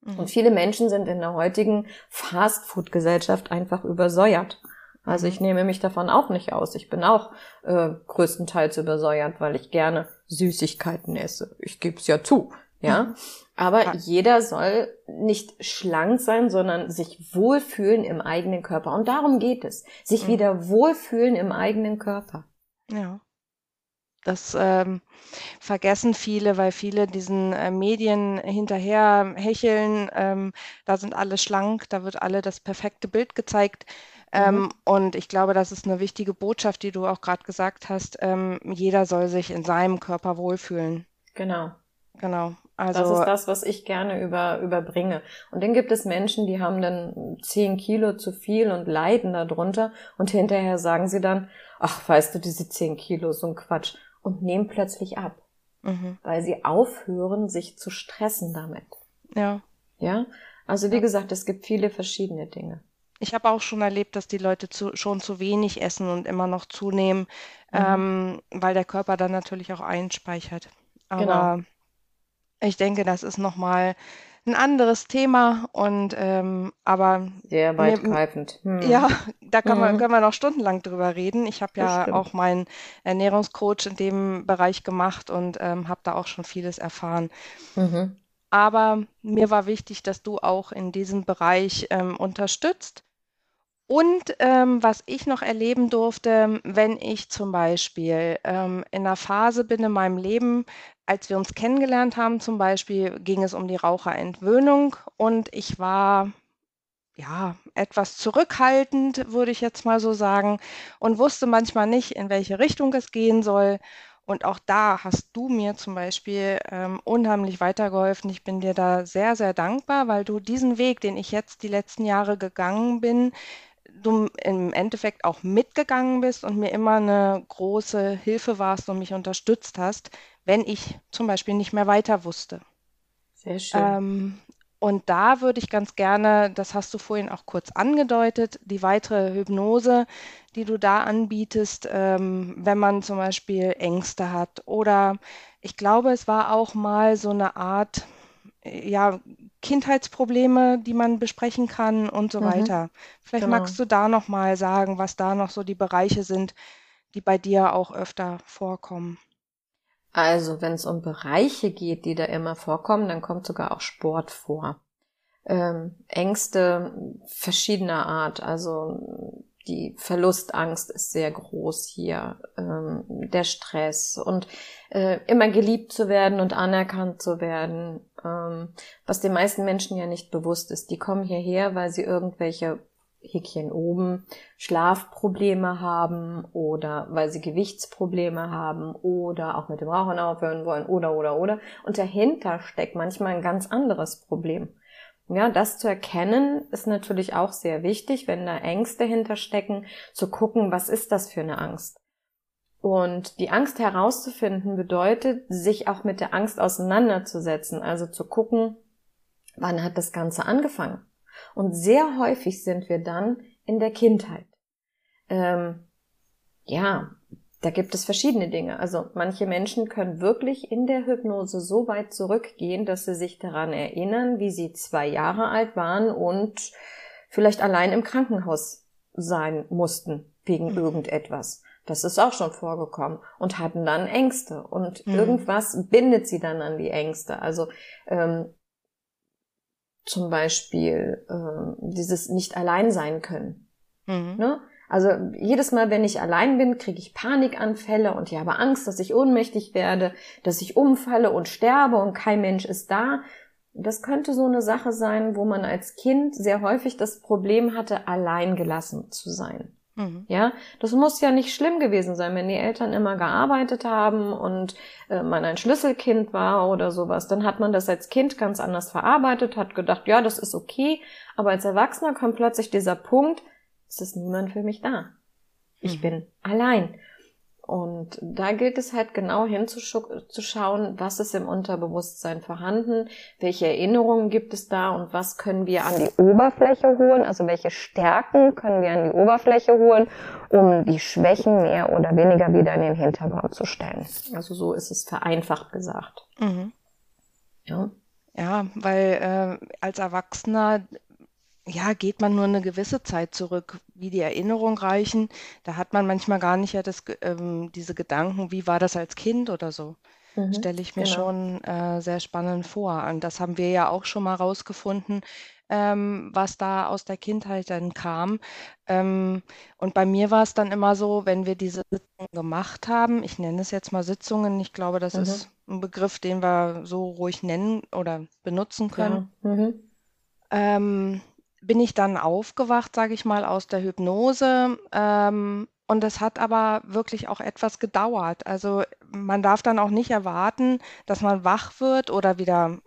Mhm. Und viele Menschen sind in der heutigen Fastfood-Gesellschaft einfach übersäuert. Also ich mhm. nehme mich davon auch nicht aus. Ich bin auch äh, größtenteils übersäuert, weil ich gerne Süßigkeiten esse. Ich gebe es ja zu. Ja. Aber jeder soll nicht schlank sein, sondern sich wohlfühlen im eigenen Körper. Und darum geht es. Sich mhm. wieder wohlfühlen im eigenen Körper. Ja. Das ähm, vergessen viele, weil viele diesen äh, Medien hinterher hecheln. Ähm, da sind alle schlank, da wird alle das perfekte Bild gezeigt. Ähm, mhm. und ich glaube, das ist eine wichtige Botschaft, die du auch gerade gesagt hast. Ähm, jeder soll sich in seinem Körper wohlfühlen. Genau. Genau. Also, das ist das, was ich gerne über, überbringe. Und dann gibt es Menschen, die haben dann zehn Kilo zu viel und leiden darunter und hinterher sagen sie dann, ach, weißt du, diese zehn Kilo, so ein Quatsch. Und nehmen plötzlich ab. Mhm. Weil sie aufhören, sich zu stressen damit. Ja. Ja? Also wie ja. gesagt, es gibt viele verschiedene Dinge. Ich habe auch schon erlebt, dass die Leute zu, schon zu wenig essen und immer noch zunehmen, mhm. ähm, weil der Körper dann natürlich auch einspeichert. Aber genau. Ich denke, das ist nochmal ein anderes Thema und ähm, aber sehr weitgreifend. Hm. Ja, da kann man, hm. können wir noch stundenlang drüber reden. Ich habe ja auch meinen Ernährungscoach in dem Bereich gemacht und ähm, habe da auch schon vieles erfahren. Mhm. Aber mir war wichtig, dass du auch in diesem Bereich ähm, unterstützt. Und ähm, was ich noch erleben durfte, wenn ich zum Beispiel ähm, in einer Phase bin in meinem Leben, als wir uns kennengelernt haben zum Beispiel, ging es um die Raucherentwöhnung und ich war ja etwas zurückhaltend, würde ich jetzt mal so sagen, und wusste manchmal nicht, in welche Richtung es gehen soll. Und auch da hast du mir zum Beispiel ähm, unheimlich weitergeholfen. Ich bin dir da sehr, sehr dankbar, weil du diesen Weg, den ich jetzt die letzten Jahre gegangen bin, du im Endeffekt auch mitgegangen bist und mir immer eine große Hilfe warst und mich unterstützt hast, wenn ich zum Beispiel nicht mehr weiter wusste. Sehr schön. Ähm, und da würde ich ganz gerne, das hast du vorhin auch kurz angedeutet, die weitere Hypnose, die du da anbietest, ähm, wenn man zum Beispiel Ängste hat. Oder ich glaube, es war auch mal so eine Art, ja, Kindheitsprobleme, die man besprechen kann und so mhm. weiter. Vielleicht genau. magst du da noch mal sagen, was da noch so die Bereiche sind, die bei dir auch öfter vorkommen. Also, wenn es um Bereiche geht, die da immer vorkommen, dann kommt sogar auch Sport vor. Ähm, Ängste verschiedener Art, also die Verlustangst ist sehr groß hier, ähm, der Stress und äh, immer geliebt zu werden und anerkannt zu werden, ähm, was den meisten Menschen ja nicht bewusst ist. Die kommen hierher, weil sie irgendwelche Häkchen oben Schlafprobleme haben oder weil sie Gewichtsprobleme haben oder auch mit dem Rauchen aufhören wollen oder oder oder. Und dahinter steckt manchmal ein ganz anderes Problem. Ja, das zu erkennen ist natürlich auch sehr wichtig, wenn da Ängste hinterstecken, zu gucken, was ist das für eine Angst. Und die Angst herauszufinden bedeutet, sich auch mit der Angst auseinanderzusetzen, also zu gucken, wann hat das Ganze angefangen. Und sehr häufig sind wir dann in der Kindheit. Ähm, ja, da gibt es verschiedene Dinge. Also manche Menschen können wirklich in der Hypnose so weit zurückgehen, dass sie sich daran erinnern, wie sie zwei Jahre alt waren und vielleicht allein im Krankenhaus sein mussten wegen mhm. irgendetwas. Das ist auch schon vorgekommen und hatten dann Ängste und mhm. irgendwas bindet sie dann an die Ängste. Also ähm, zum Beispiel ähm, dieses nicht allein sein können. Mhm. Ne? Also jedes Mal, wenn ich allein bin, kriege ich Panikanfälle und ich habe Angst, dass ich ohnmächtig werde, dass ich umfalle und sterbe und kein Mensch ist da. Das könnte so eine Sache sein, wo man als Kind sehr häufig das Problem hatte, allein gelassen zu sein. Mhm. Ja, das muss ja nicht schlimm gewesen sein, wenn die Eltern immer gearbeitet haben und äh, man ein Schlüsselkind war oder sowas. Dann hat man das als Kind ganz anders verarbeitet, hat gedacht, ja, das ist okay. Aber als Erwachsener kommt plötzlich dieser Punkt, es ist niemand für mich da. Ich mhm. bin allein. Und da gilt es halt genau hinzuschauen, was ist im Unterbewusstsein vorhanden, welche Erinnerungen gibt es da und was können wir an die Oberfläche holen, also welche Stärken können wir an die Oberfläche holen, um die Schwächen mehr oder weniger wieder in den Hintergrund zu stellen. Also so ist es vereinfacht gesagt. Mhm. Ja. Ja, weil äh, als Erwachsener ja, geht man nur eine gewisse Zeit zurück, wie die Erinnerung reichen. Da hat man manchmal gar nicht ja das, ähm, diese Gedanken, wie war das als Kind oder so. Mhm, Stelle ich mir genau. schon äh, sehr spannend vor. Und das haben wir ja auch schon mal rausgefunden, ähm, was da aus der Kindheit dann kam. Ähm, und bei mir war es dann immer so, wenn wir diese Sitzungen gemacht haben, ich nenne es jetzt mal Sitzungen, ich glaube, das mhm. ist ein Begriff, den wir so ruhig nennen oder benutzen können. Ja. Mhm. Ähm, bin ich dann aufgewacht, sage ich mal, aus der Hypnose. Ähm, und es hat aber wirklich auch etwas gedauert. Also man darf dann auch nicht erwarten, dass man wach wird oder wieder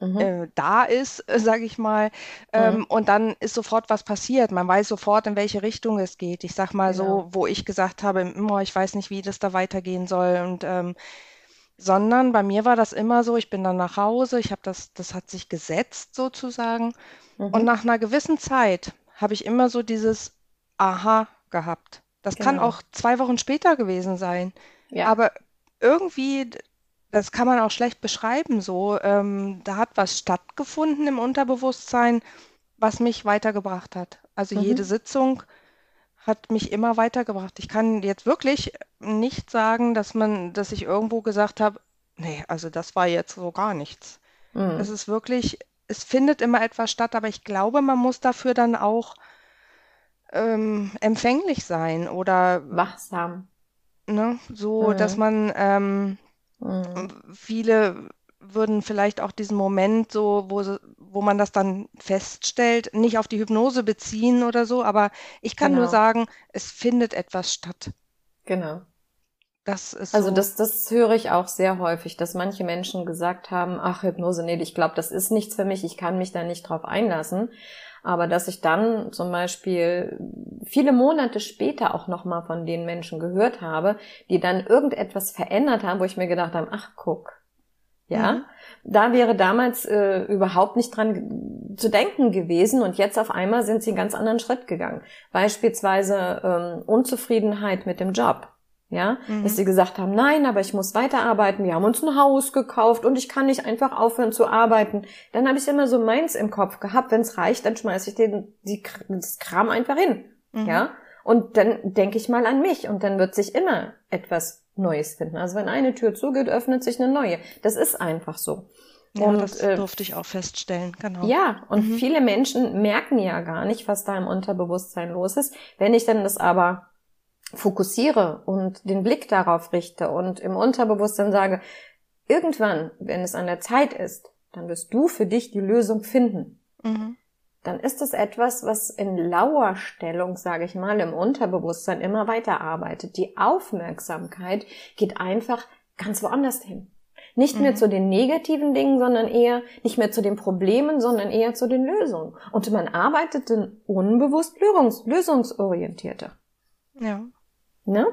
mhm. äh, da ist, sage ich mal. Ähm, mhm. Und dann ist sofort was passiert. Man weiß sofort, in welche Richtung es geht. Ich sag mal genau. so, wo ich gesagt habe, oh, ich weiß nicht, wie das da weitergehen soll. Und ähm, sondern bei mir war das immer so, ich bin dann nach Hause, ich habe das, das hat sich gesetzt sozusagen. Mhm. Und nach einer gewissen Zeit habe ich immer so dieses Aha gehabt. Das genau. kann auch zwei Wochen später gewesen sein. Ja. Aber irgendwie, das kann man auch schlecht beschreiben so. Ähm, da hat was stattgefunden im Unterbewusstsein, was mich weitergebracht hat. Also mhm. jede Sitzung hat mich immer weitergebracht. Ich kann jetzt wirklich nicht sagen, dass man, dass ich irgendwo gesagt habe, nee, also das war jetzt so gar nichts. Mhm. Es ist wirklich, es findet immer etwas statt, aber ich glaube, man muss dafür dann auch ähm, empfänglich sein oder wachsam. Ne, so, mhm. dass man ähm, mhm. viele würden vielleicht auch diesen Moment so, wo, wo man das dann feststellt, nicht auf die Hypnose beziehen oder so, aber ich kann genau. nur sagen, es findet etwas statt. Genau. Das ist also so. das, das höre ich auch sehr häufig, dass manche Menschen gesagt haben, ach Hypnose, nee, ich glaube, das ist nichts für mich, ich kann mich da nicht drauf einlassen. Aber dass ich dann zum Beispiel viele Monate später auch nochmal von den Menschen gehört habe, die dann irgendetwas verändert haben, wo ich mir gedacht habe, ach guck, ja, mhm. da wäre damals äh, überhaupt nicht dran zu denken gewesen und jetzt auf einmal sind sie einen ganz anderen Schritt gegangen. Beispielsweise ähm, Unzufriedenheit mit dem Job. Ja, mhm. dass sie gesagt haben, nein, aber ich muss weiterarbeiten, wir haben uns ein Haus gekauft und ich kann nicht einfach aufhören zu arbeiten. Dann habe ich immer so meins im Kopf gehabt, wenn es reicht, dann schmeiße ich den die, das Kram einfach hin. Mhm. Ja, und dann denke ich mal an mich und dann wird sich immer etwas Neues finden. Also wenn eine Tür zugeht, öffnet sich eine neue. Das ist einfach so. Ja, und, das äh, durfte ich auch feststellen, genau. Ja, und mhm. viele Menschen merken ja gar nicht, was da im Unterbewusstsein los ist. Wenn ich dann das aber fokussiere und den Blick darauf richte und im Unterbewusstsein sage, irgendwann, wenn es an der Zeit ist, dann wirst du für dich die Lösung finden. Mhm dann ist es etwas, was in Lauerstellung, sage ich mal, im Unterbewusstsein immer weiter arbeitet. Die Aufmerksamkeit geht einfach ganz woanders hin. Nicht mehr mhm. zu den negativen Dingen, sondern eher nicht mehr zu den Problemen, sondern eher zu den Lösungen. Und man arbeitet dann unbewusst lösungs lösungsorientierter. Ja. Ne?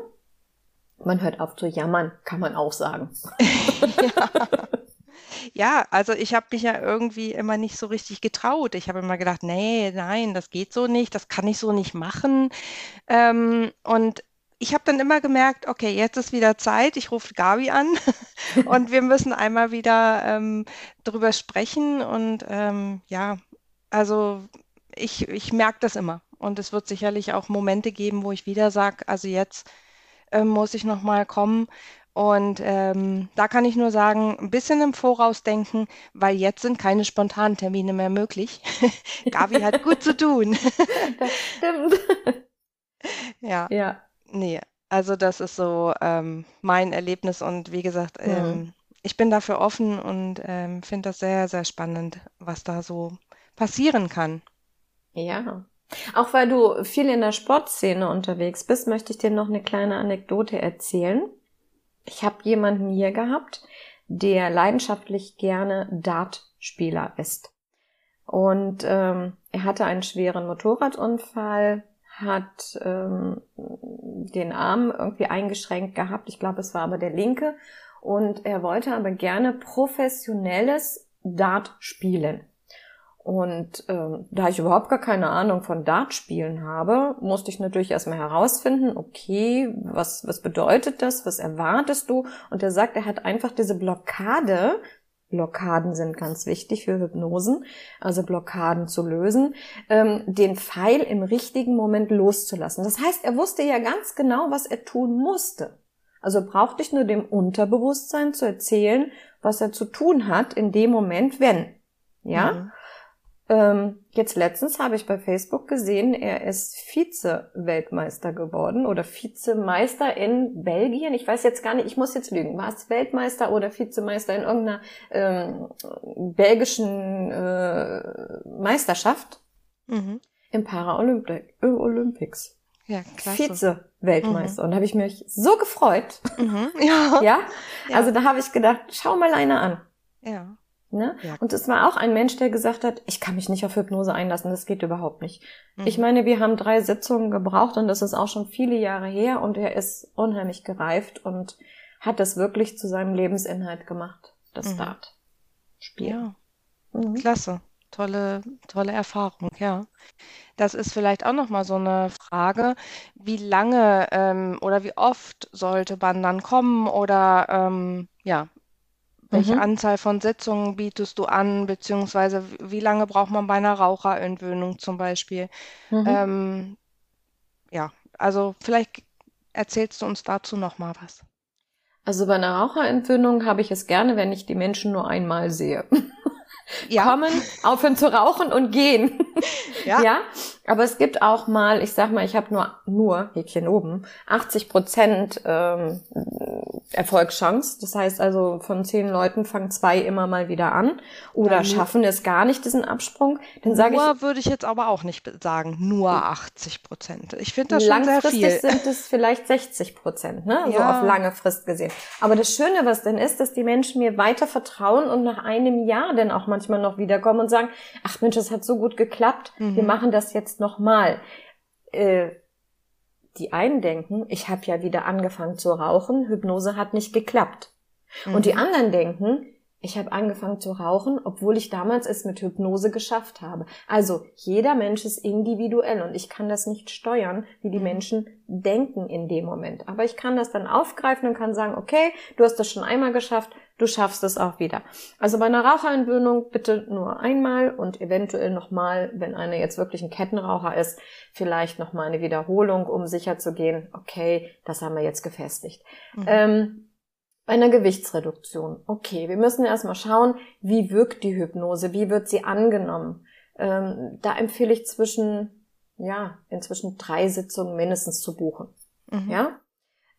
Man hört auf zu jammern, kann man auch sagen. ja. Ja, also ich habe mich ja irgendwie immer nicht so richtig getraut. Ich habe immer gedacht, nee, nein, das geht so nicht, das kann ich so nicht machen. Ähm, und ich habe dann immer gemerkt, okay, jetzt ist wieder Zeit, ich rufe Gabi an und wir müssen einmal wieder ähm, drüber sprechen. Und ähm, ja, also ich, ich merke das immer. Und es wird sicherlich auch Momente geben, wo ich wieder sage, also jetzt äh, muss ich nochmal kommen. Und ähm, da kann ich nur sagen, ein bisschen im Voraus denken, weil jetzt sind keine spontanen Termine mehr möglich. Gabi hat gut zu tun. Das stimmt. Ja, Ja. ne, also das ist so, ähm, mein Erlebnis und wie gesagt, Mhm. ähm, ich bin dafür offen und, ähm, finde das sehr, sehr spannend, was da so passieren kann. Ja. Auch weil du viel in der Sportszene unterwegs bist, möchte ich dir noch eine kleine Anekdote erzählen. Ich habe jemanden hier gehabt, der leidenschaftlich gerne Dartspieler ist. Und ähm, er hatte einen schweren Motorradunfall, hat ähm, den Arm irgendwie eingeschränkt gehabt. Ich glaube, es war aber der linke. Und er wollte aber gerne professionelles Dart spielen. Und ähm, da ich überhaupt gar keine Ahnung von Dartspielen habe, musste ich natürlich erstmal herausfinden, okay, was, was bedeutet das, was erwartest du? Und er sagt, er hat einfach diese Blockade, Blockaden sind ganz wichtig für Hypnosen, also Blockaden zu lösen, ähm, den Pfeil im richtigen Moment loszulassen. Das heißt, er wusste ja ganz genau, was er tun musste. Also brauchte ich nur dem Unterbewusstsein zu erzählen, was er zu tun hat in dem Moment, wenn. Ja? Mhm. Ähm, jetzt letztens habe ich bei Facebook gesehen, er ist Vize-Weltmeister geworden oder Vizemeister in Belgien. Ich weiß jetzt gar nicht, ich muss jetzt lügen. War es Weltmeister oder Vizemeister in irgendeiner ähm, belgischen äh, Meisterschaft Mhm. im Paralympics? Ja. Vize-Weltmeister. Und da habe ich mich so gefreut. Mhm. Ja. ja? Ja. Also da habe ich gedacht, schau mal einer an. Ja. Ne? Ja. Und es war auch ein Mensch, der gesagt hat, ich kann mich nicht auf Hypnose einlassen, das geht überhaupt nicht. Mhm. Ich meine, wir haben drei Sitzungen gebraucht und das ist auch schon viele Jahre her und er ist unheimlich gereift und hat das wirklich zu seinem Lebensinhalt gemacht, das Mhm. Dart-Spiel. Ja, Mhm. klasse. Tolle, tolle Erfahrung, ja. Das ist vielleicht auch noch mal so eine Frage, wie lange ähm, oder wie oft sollte man dann kommen oder ähm, ja, welche Mhm. Anzahl von Sitzungen bietest du an, beziehungsweise wie lange braucht man bei einer Raucherentwöhnung zum Beispiel? Mhm. Ähm, ja, also vielleicht erzählst du uns dazu noch mal was. Also bei einer Raucherentwöhnung habe ich es gerne, wenn ich die Menschen nur einmal sehe. Ja, Kommen, aufhören zu rauchen und gehen. ja, Ja, aber es gibt auch mal, ich sag mal, ich habe nur, nur, Häkchen oben, 80 Prozent ähm, Erfolgschance. Das heißt also, von zehn Leuten fangen zwei immer mal wieder an oder nur- schaffen es gar nicht, diesen Absprung. Dann sage ich, nur würde ich jetzt aber auch nicht sagen, nur 80 Prozent. Ich finde das schon sehr Langfristig viel. sind es vielleicht 60 Prozent, ne? So Ja. auf lange Frist gesehen. Aber das Schöne, was denn ist, dass die Menschen mir weiter vertrauen und nach einem Jahr dann auch manchmal noch wiederkommen und sagen, ach Mensch, das hat so gut geklappt, wir Mhm. machen das jetzt nochmal. Äh, die einen denken, ich habe ja wieder angefangen zu rauchen, Hypnose hat nicht geklappt. Und die Mhm. anderen denken, ich habe angefangen zu rauchen, obwohl ich damals es mit Hypnose geschafft habe. Also jeder Mensch ist individuell und ich kann das nicht steuern, wie die Mhm. Menschen denken in dem Moment. Aber ich kann das dann aufgreifen und kann sagen, okay, du hast das schon einmal geschafft, du schaffst es auch wieder. Also bei einer Raucherentwöhnung bitte nur einmal und eventuell nochmal, wenn einer jetzt wirklich ein Kettenraucher ist, vielleicht nochmal eine Wiederholung, um sicher zu gehen, okay, das haben wir jetzt gefestigt. Mhm. Ähm, bei einer Gewichtsreduktion. Okay, wir müssen erstmal schauen, wie wirkt die Hypnose, wie wird sie angenommen. Ähm, da empfehle ich zwischen, ja, inzwischen drei Sitzungen mindestens zu buchen. Mhm. Ja?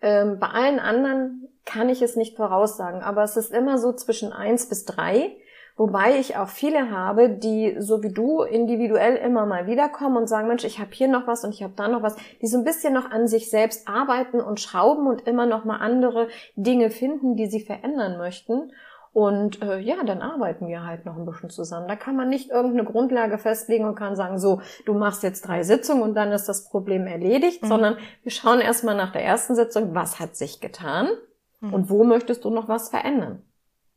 Ähm, bei allen anderen kann ich es nicht voraussagen, aber es ist immer so zwischen eins bis drei, wobei ich auch viele habe, die so wie du individuell immer mal wiederkommen und sagen, Mensch, ich habe hier noch was und ich habe da noch was, die so ein bisschen noch an sich selbst arbeiten und schrauben und immer noch mal andere Dinge finden, die sie verändern möchten. Und äh, ja, dann arbeiten wir halt noch ein bisschen zusammen. Da kann man nicht irgendeine Grundlage festlegen und kann sagen, so, du machst jetzt drei Sitzungen und dann ist das Problem erledigt, Mhm. sondern wir schauen erstmal nach der ersten Sitzung, was hat sich getan Mhm. und wo möchtest du noch was verändern.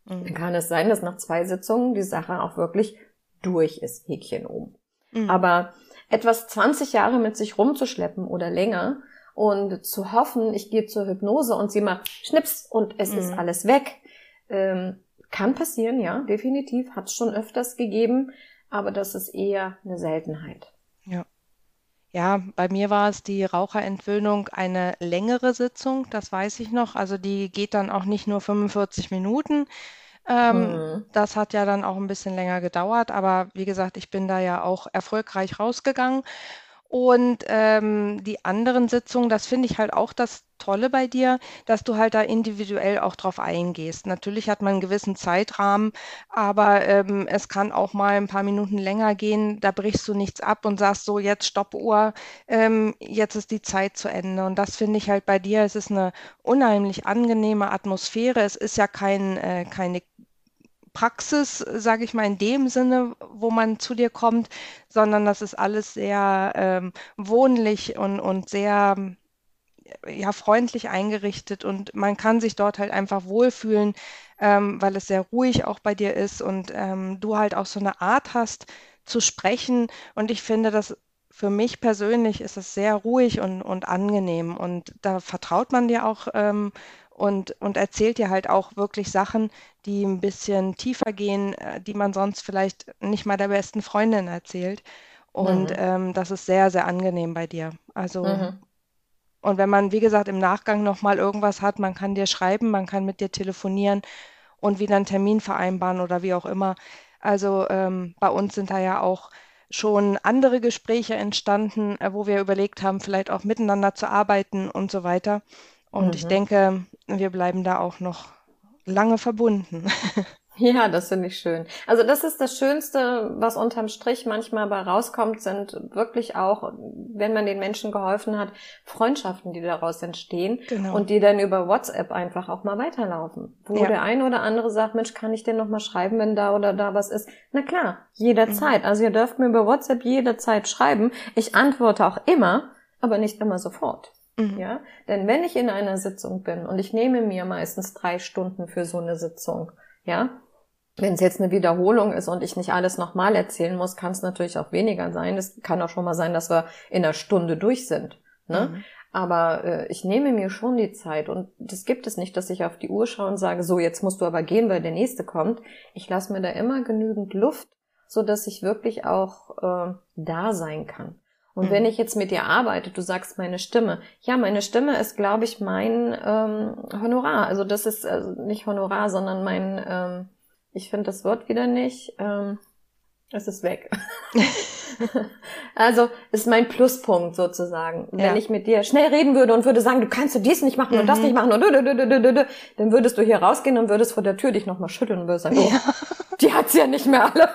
Mhm. Dann kann es sein, dass nach zwei Sitzungen die Sache auch wirklich durch ist, Häkchen oben. Mhm. Aber etwas 20 Jahre mit sich rumzuschleppen oder länger und zu hoffen, ich gehe zur Hypnose und sie macht Schnips und es Mhm. ist alles weg, ähm, kann passieren, ja, definitiv, hat es schon öfters gegeben, aber das ist eher eine Seltenheit. Ja, bei mir war es die Raucherentwöhnung eine längere Sitzung, das weiß ich noch. Also die geht dann auch nicht nur 45 Minuten. Ähm, Mhm. das hat ja dann auch ein bisschen länger gedauert, aber wie gesagt, ich bin da ja auch erfolgreich rausgegangen. Und ähm, die anderen Sitzungen, das finde ich halt auch das Tolle bei dir, dass du halt da individuell auch drauf eingehst. Natürlich hat man einen gewissen Zeitrahmen, aber ähm, es kann auch mal ein paar Minuten länger gehen. Da brichst du nichts ab und sagst so, jetzt Stoppuhr, ähm, jetzt ist die Zeit zu Ende. Und das finde ich halt bei dir, es ist eine unheimlich angenehme Atmosphäre. Es ist ja kein, äh, keine Praxis, sage ich mal, in dem Sinne, wo man zu dir kommt, sondern das ist alles sehr ähm, wohnlich und, und sehr ja, freundlich eingerichtet und man kann sich dort halt einfach wohlfühlen, ähm, weil es sehr ruhig auch bei dir ist und ähm, du halt auch so eine Art hast zu sprechen. Und ich finde, dass für mich persönlich ist es sehr ruhig und, und angenehm und da vertraut man dir auch ähm, und, und erzählt dir halt auch wirklich Sachen, die ein bisschen tiefer gehen, äh, die man sonst vielleicht nicht mal der besten Freundin erzählt. Und mhm. ähm, das ist sehr, sehr angenehm bei dir. Also, mhm. und wenn man, wie gesagt, im Nachgang nochmal irgendwas hat, man kann dir schreiben, man kann mit dir telefonieren und wieder einen Termin vereinbaren oder wie auch immer. Also ähm, bei uns sind da ja auch schon andere Gespräche entstanden, äh, wo wir überlegt haben, vielleicht auch miteinander zu arbeiten und so weiter. Und mhm. ich denke, wir bleiben da auch noch lange verbunden. Ja, das finde ich schön. Also das ist das Schönste, was unterm Strich manchmal bei rauskommt, sind wirklich auch, wenn man den Menschen geholfen hat, Freundschaften, die daraus entstehen genau. und die dann über WhatsApp einfach auch mal weiterlaufen. Wo ja. der eine oder andere sagt, Mensch, kann ich dir noch mal schreiben, wenn da oder da was ist? Na klar, jederzeit. Mhm. Also ihr dürft mir über WhatsApp jederzeit schreiben. Ich antworte auch immer, aber nicht immer sofort. Mhm. Ja, denn wenn ich in einer Sitzung bin und ich nehme mir meistens drei Stunden für so eine Sitzung, ja, wenn es jetzt eine Wiederholung ist und ich nicht alles nochmal erzählen muss, kann es natürlich auch weniger sein. Es kann auch schon mal sein, dass wir in einer Stunde durch sind. Ne? Mhm. Aber äh, ich nehme mir schon die Zeit und das gibt es nicht, dass ich auf die Uhr schaue und sage, so jetzt musst du aber gehen, weil der nächste kommt. Ich lasse mir da immer genügend Luft, so dass ich wirklich auch äh, da sein kann. Und mhm. wenn ich jetzt mit dir arbeite, du sagst meine Stimme. Ja, meine Stimme ist, glaube ich, mein ähm, Honorar. Also das ist also nicht Honorar, sondern mein, ähm, ich finde das Wort wieder nicht. Ähm, es ist weg. also ist mein Pluspunkt sozusagen. Ja. Wenn ich mit dir schnell reden würde und würde sagen, du kannst du dies nicht machen und mhm. das nicht machen und du, du, du, du, dann würdest du hier rausgehen und würdest vor der Tür dich nochmal schütteln und würdest sagen, oh, ja. die hat's ja nicht mehr alle.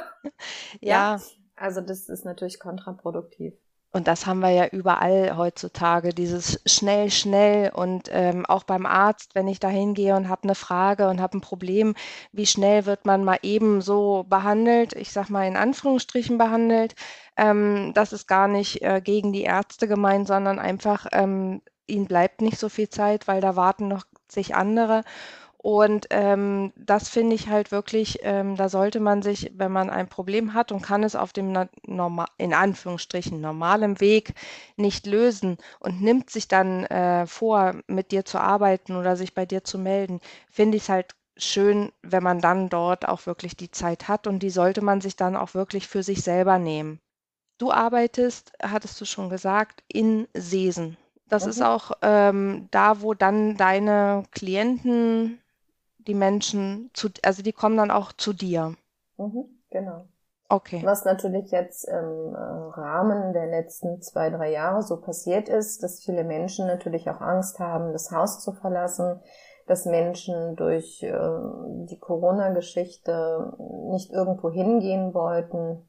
Ja. ja. Also das ist natürlich kontraproduktiv. Und das haben wir ja überall heutzutage, dieses schnell, schnell und ähm, auch beim Arzt, wenn ich da hingehe und habe eine Frage und habe ein Problem, wie schnell wird man mal eben so behandelt, ich sage mal in Anführungsstrichen behandelt. Ähm, das ist gar nicht äh, gegen die Ärzte gemeint, sondern einfach, ähm, ihnen bleibt nicht so viel Zeit, weil da warten noch sich andere. Und ähm, das finde ich halt wirklich, ähm, da sollte man sich, wenn man ein Problem hat und kann es auf dem normal, in Anführungsstrichen normalen Weg nicht lösen und nimmt sich dann äh, vor, mit dir zu arbeiten oder sich bei dir zu melden, finde ich es halt schön, wenn man dann dort auch wirklich die Zeit hat und die sollte man sich dann auch wirklich für sich selber nehmen. Du arbeitest, hattest du schon gesagt, in Sesen. Das mhm. ist auch ähm, da, wo dann deine Klienten die Menschen zu, also die kommen dann auch zu dir. Mhm, genau. Okay. Was natürlich jetzt im äh, Rahmen der letzten zwei, drei Jahre so passiert ist, dass viele Menschen natürlich auch Angst haben, das Haus zu verlassen, dass Menschen durch äh, die Corona-Geschichte nicht irgendwo hingehen wollten.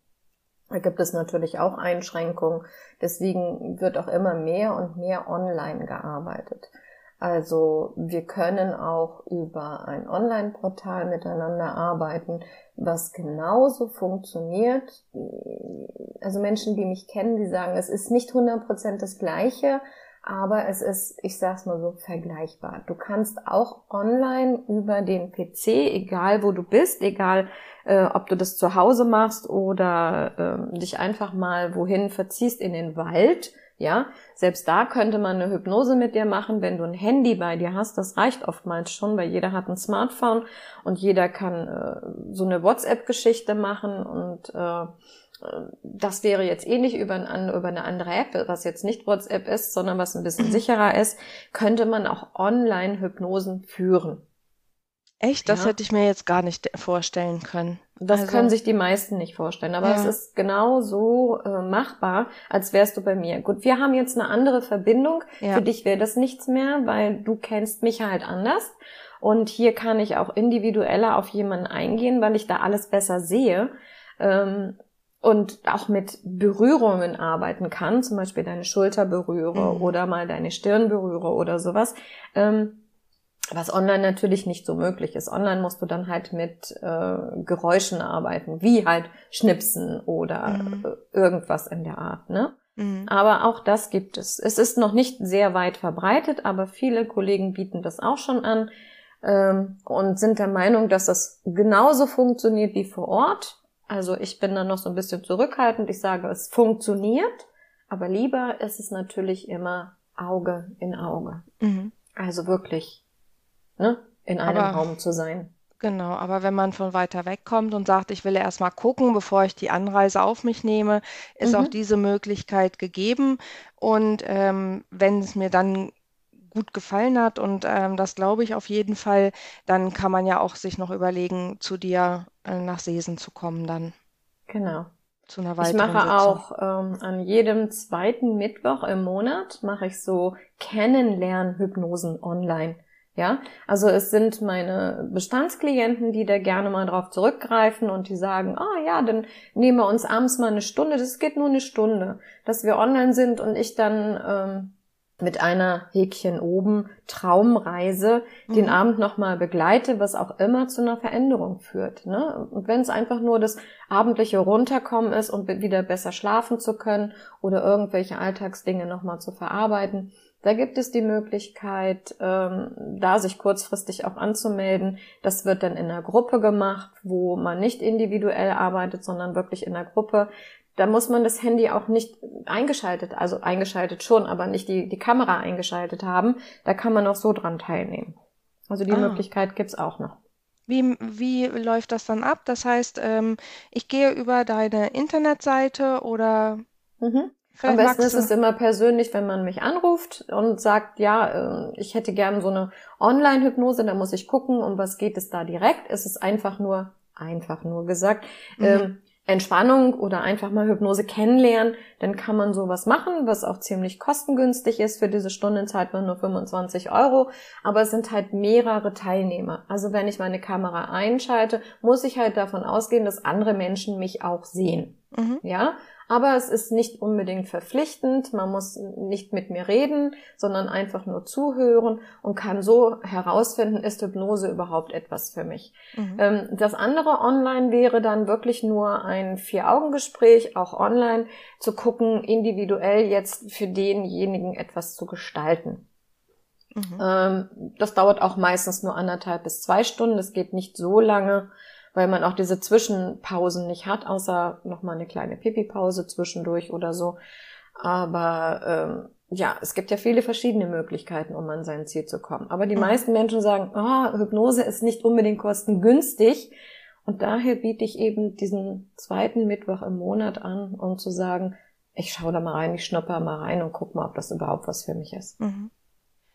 Da gibt es natürlich auch Einschränkungen. Deswegen wird auch immer mehr und mehr online gearbeitet. Also wir können auch über ein Online-Portal miteinander arbeiten, was genauso funktioniert. Also Menschen, die mich kennen, die sagen, es ist nicht 100% das gleiche, aber es ist, ich sag's mal so, vergleichbar. Du kannst auch online über den PC, egal wo du bist, egal äh, ob du das zu Hause machst oder äh, dich einfach mal wohin verziehst in den Wald, ja, selbst da könnte man eine Hypnose mit dir machen, wenn du ein Handy bei dir hast. Das reicht oftmals schon, weil jeder hat ein Smartphone und jeder kann äh, so eine WhatsApp-Geschichte machen und äh, das wäre jetzt ähnlich über, ein, über eine andere App, was jetzt nicht WhatsApp ist, sondern was ein bisschen sicherer ist, könnte man auch Online-Hypnosen führen. Echt? Das ja. hätte ich mir jetzt gar nicht vorstellen können. Das also, können sich die meisten nicht vorstellen, aber ja. es ist genau so äh, machbar, als wärst du bei mir. Gut, wir haben jetzt eine andere Verbindung. Ja. Für dich wäre das nichts mehr, weil du kennst mich halt anders. Und hier kann ich auch individueller auf jemanden eingehen, weil ich da alles besser sehe. Ähm, und auch mit Berührungen arbeiten kann, zum Beispiel deine Schulter berühre mhm. oder mal deine Stirn berühre oder sowas. Ähm, was online natürlich nicht so möglich ist. Online musst du dann halt mit äh, Geräuschen arbeiten, wie halt Schnipsen oder mhm. Äh, irgendwas in der Art, ne? Mhm. Aber auch das gibt es. Es ist noch nicht sehr weit verbreitet, aber viele Kollegen bieten das auch schon an ähm, und sind der Meinung, dass das genauso funktioniert wie vor Ort. Also ich bin da noch so ein bisschen zurückhaltend. Ich sage, es funktioniert, aber lieber ist es natürlich immer Auge in Auge. Mhm. Also wirklich ne, in einem aber, Raum zu sein. Genau, aber wenn man von weiter weg kommt und sagt, ich will erst mal gucken, bevor ich die Anreise auf mich nehme, ist mhm. auch diese Möglichkeit gegeben. Und ähm, wenn es mir dann gut gefallen hat und ähm, das glaube ich auf jeden Fall, dann kann man ja auch sich noch überlegen, zu dir äh, nach Sesen zu kommen dann. Genau. Zu einer weiteren ich mache Sitzung. auch ähm, an jedem zweiten Mittwoch im Monat mache ich so Kennenlernhypnosen online. Ja, also es sind meine Bestandsklienten, die da gerne mal drauf zurückgreifen und die sagen, ah oh, ja, dann nehmen wir uns abends mal eine Stunde, das geht nur eine Stunde, dass wir online sind und ich dann ähm, mit einer Häkchen oben Traumreise mhm. den Abend nochmal begleite, was auch immer zu einer Veränderung führt. Ne? Und wenn es einfach nur das abendliche Runterkommen ist und wieder besser schlafen zu können oder irgendwelche Alltagsdinge nochmal zu verarbeiten, da gibt es die Möglichkeit, ähm, da sich kurzfristig auch anzumelden. Das wird dann in einer Gruppe gemacht, wo man nicht individuell arbeitet, sondern wirklich in der Gruppe. Da muss man das Handy auch nicht eingeschaltet, also eingeschaltet schon, aber nicht die, die Kamera eingeschaltet haben. Da kann man auch so dran teilnehmen. Also die ah. Möglichkeit gibt's auch noch. Wie, wie läuft das dann ab? Das heißt, ähm, ich gehe über deine Internetseite oder mhm. Am besten ist es immer persönlich, wenn man mich anruft und sagt, ja, äh, ich hätte gerne so eine Online-Hypnose, da muss ich gucken, um was geht es da direkt. Es ist einfach nur, einfach nur gesagt, mhm. ähm, Entspannung oder einfach mal Hypnose kennenlernen, dann kann man sowas machen, was auch ziemlich kostengünstig ist. Für diese Stunde zahlt man nur 25 Euro, aber es sind halt mehrere Teilnehmer. Also wenn ich meine Kamera einschalte, muss ich halt davon ausgehen, dass andere Menschen mich auch sehen. Mhm. Ja, aber es ist nicht unbedingt verpflichtend. Man muss nicht mit mir reden, sondern einfach nur zuhören und kann so herausfinden, ist Hypnose überhaupt etwas für mich. Mhm. Ähm, das andere online wäre dann wirklich nur ein Vier-Augen-Gespräch, auch online, zu gucken, individuell jetzt für denjenigen etwas zu gestalten. Mhm. Ähm, das dauert auch meistens nur anderthalb bis zwei Stunden. Das geht nicht so lange weil man auch diese Zwischenpausen nicht hat, außer nochmal eine kleine Pipi-Pause zwischendurch oder so. Aber ähm, ja, es gibt ja viele verschiedene Möglichkeiten, um an sein Ziel zu kommen. Aber die meisten Menschen sagen, oh, Hypnose ist nicht unbedingt kostengünstig. Und daher biete ich eben diesen zweiten Mittwoch im Monat an, um zu sagen, ich schaue da mal rein, ich schnupper mal rein und guck mal, ob das überhaupt was für mich ist. Mhm.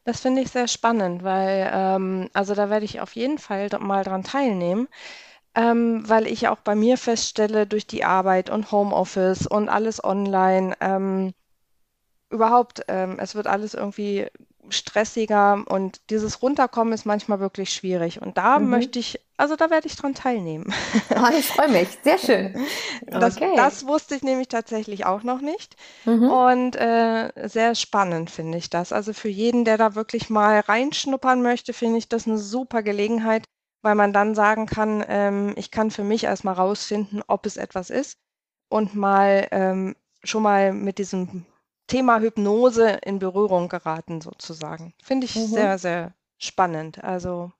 Das finde ich sehr spannend, weil ähm, also da werde ich auf jeden Fall mal dran teilnehmen ähm, weil ich auch bei mir feststelle, durch die Arbeit und Homeoffice und alles online, ähm, überhaupt, ähm, es wird alles irgendwie stressiger und dieses Runterkommen ist manchmal wirklich schwierig. Und da mhm. möchte ich, also da werde ich dran teilnehmen. Oh, ich freue mich, sehr schön. Das, okay. das wusste ich nämlich tatsächlich auch noch nicht. Mhm. Und äh, sehr spannend finde ich das. Also für jeden, der da wirklich mal reinschnuppern möchte, finde ich das eine super Gelegenheit, weil man dann sagen kann, ähm, ich kann für mich erstmal rausfinden, ob es etwas ist und mal ähm, schon mal mit diesem Thema Hypnose in Berührung geraten, sozusagen. Finde ich mhm. sehr, sehr spannend. Also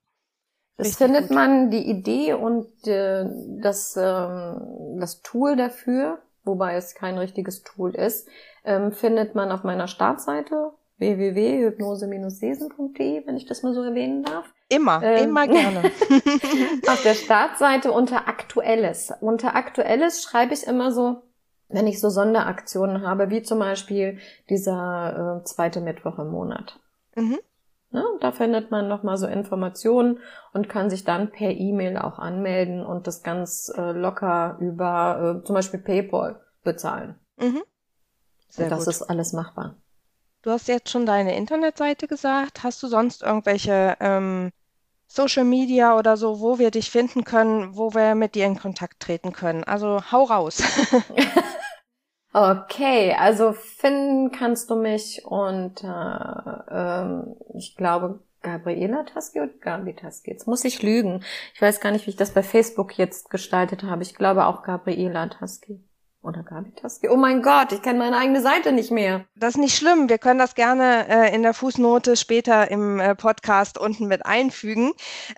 das findet gut. man die Idee und äh, das, ähm, das Tool dafür, wobei es kein richtiges Tool ist, ähm, findet man auf meiner Startseite www.hypnose-sesen.de, wenn ich das mal so erwähnen darf. Immer, ähm, immer gerne. auf der Startseite unter Aktuelles. Unter Aktuelles schreibe ich immer so, wenn ich so Sonderaktionen habe, wie zum Beispiel dieser äh, zweite Mittwoch im Monat. Mhm. Ne? Da findet man nochmal so Informationen und kann sich dann per E-Mail auch anmelden und das ganz äh, locker über äh, zum Beispiel PayPal bezahlen. Mhm. Das gut. ist alles machbar. Du hast jetzt schon deine Internetseite gesagt. Hast du sonst irgendwelche ähm, Social Media oder so, wo wir dich finden können, wo wir mit dir in Kontakt treten können? Also hau raus. Okay, also finden kannst du mich unter, ähm, ich glaube, Gabriela Taski oder Gabi Taski. Jetzt muss ich lügen. Ich weiß gar nicht, wie ich das bei Facebook jetzt gestaltet habe. Ich glaube auch Gabriela Taski. Oder Gabi Taski. Oh mein Gott, ich kenne meine eigene Seite nicht mehr. Das ist nicht schlimm. Wir können das gerne äh, in der Fußnote später im äh, Podcast unten mit einfügen.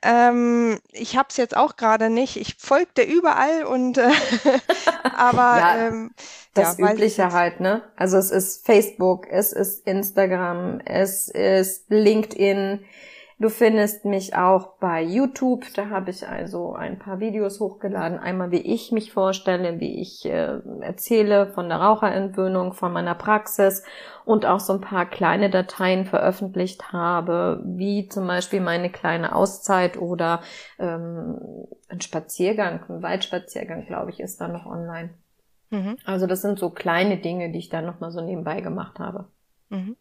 Ähm, ich habe es jetzt auch gerade nicht. Ich folgte überall und äh, aber ja, ähm, das ja, Übliche halt, ne? Also es ist Facebook, es ist Instagram, es ist LinkedIn Du findest mich auch bei YouTube. Da habe ich also ein paar Videos hochgeladen. Einmal, wie ich mich vorstelle, wie ich äh, erzähle von der Raucherentwöhnung, von meiner Praxis und auch so ein paar kleine Dateien veröffentlicht habe, wie zum Beispiel meine kleine Auszeit oder ähm, ein Spaziergang, ein Waldspaziergang, glaube ich, ist da noch online. Mhm. Also das sind so kleine Dinge, die ich da nochmal so nebenbei gemacht habe. Mhm.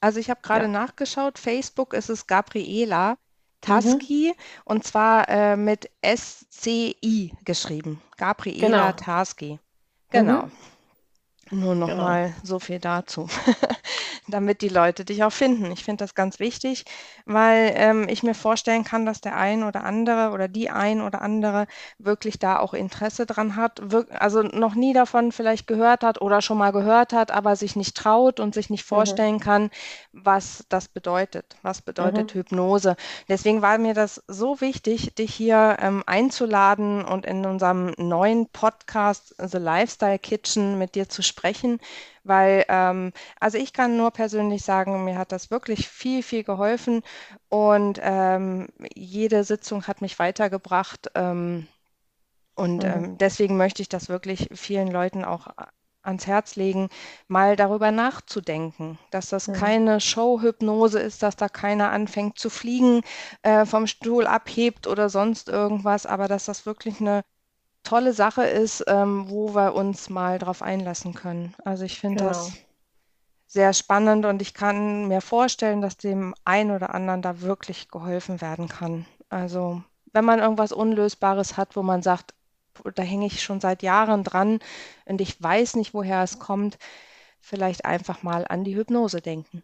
Also ich habe gerade ja. nachgeschaut, Facebook ist es Gabriela Taski mhm. und zwar äh, mit S-C-I geschrieben. Gabriela genau. Taski. Genau. Mhm. Nur noch genau. so viel dazu, damit die Leute dich auch finden. Ich finde das ganz wichtig, weil ähm, ich mir vorstellen kann, dass der ein oder andere oder die ein oder andere wirklich da auch Interesse dran hat, also noch nie davon vielleicht gehört hat oder schon mal gehört hat, aber sich nicht traut und sich nicht mhm. vorstellen mhm. kann, was das bedeutet. Was bedeutet mhm. Hypnose? Deswegen war mir das so wichtig, dich hier ähm, einzuladen und in unserem neuen Podcast The Lifestyle Kitchen mit dir zu sprechen sprechen, weil ähm, also ich kann nur persönlich sagen, mir hat das wirklich viel, viel geholfen und ähm, jede Sitzung hat mich weitergebracht ähm, und mhm. Ähm, deswegen möchte ich das wirklich vielen Leuten auch ans Herz legen, mal darüber nachzudenken, dass das ja. keine Showhypnose ist, dass da keiner anfängt zu fliegen, äh, vom Stuhl abhebt oder sonst irgendwas, aber dass das wirklich eine tolle Sache ist, ähm, wo wir uns mal drauf einlassen können. Also ich finde genau. das sehr spannend und ich kann mir vorstellen, dass dem einen oder anderen da wirklich geholfen werden kann. Also wenn man irgendwas Unlösbares hat, wo man sagt, da hänge ich schon seit Jahren dran und ich weiß nicht, woher es kommt, vielleicht einfach mal an die Hypnose denken.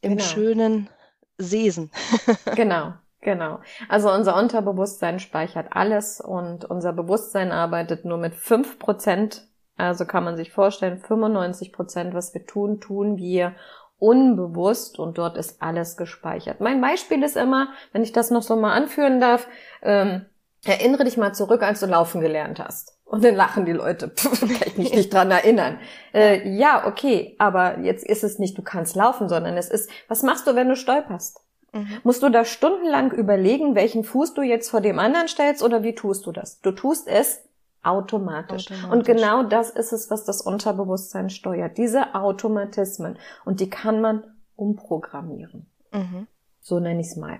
Im genau. schönen Sesen. genau, Genau. Also unser Unterbewusstsein speichert alles und unser Bewusstsein arbeitet nur mit fünf Prozent. Also kann man sich vorstellen, 95 Prozent, was wir tun, tun wir unbewusst und dort ist alles gespeichert. Mein Beispiel ist immer, wenn ich das noch so mal anführen darf, ähm, erinnere dich mal zurück, als du laufen gelernt hast. Und dann lachen die Leute. Pff, kann ich mich nicht dran erinnern. Äh, ja, okay, aber jetzt ist es nicht, du kannst laufen, sondern es ist, was machst du, wenn du stolperst? Mhm. Musst du da stundenlang überlegen, welchen Fuß du jetzt vor dem anderen stellst oder wie tust du das? Du tust es automatisch. automatisch. Und genau das ist es, was das Unterbewusstsein steuert. Diese Automatismen. Und die kann man umprogrammieren. Mhm. So nenne ich es mal.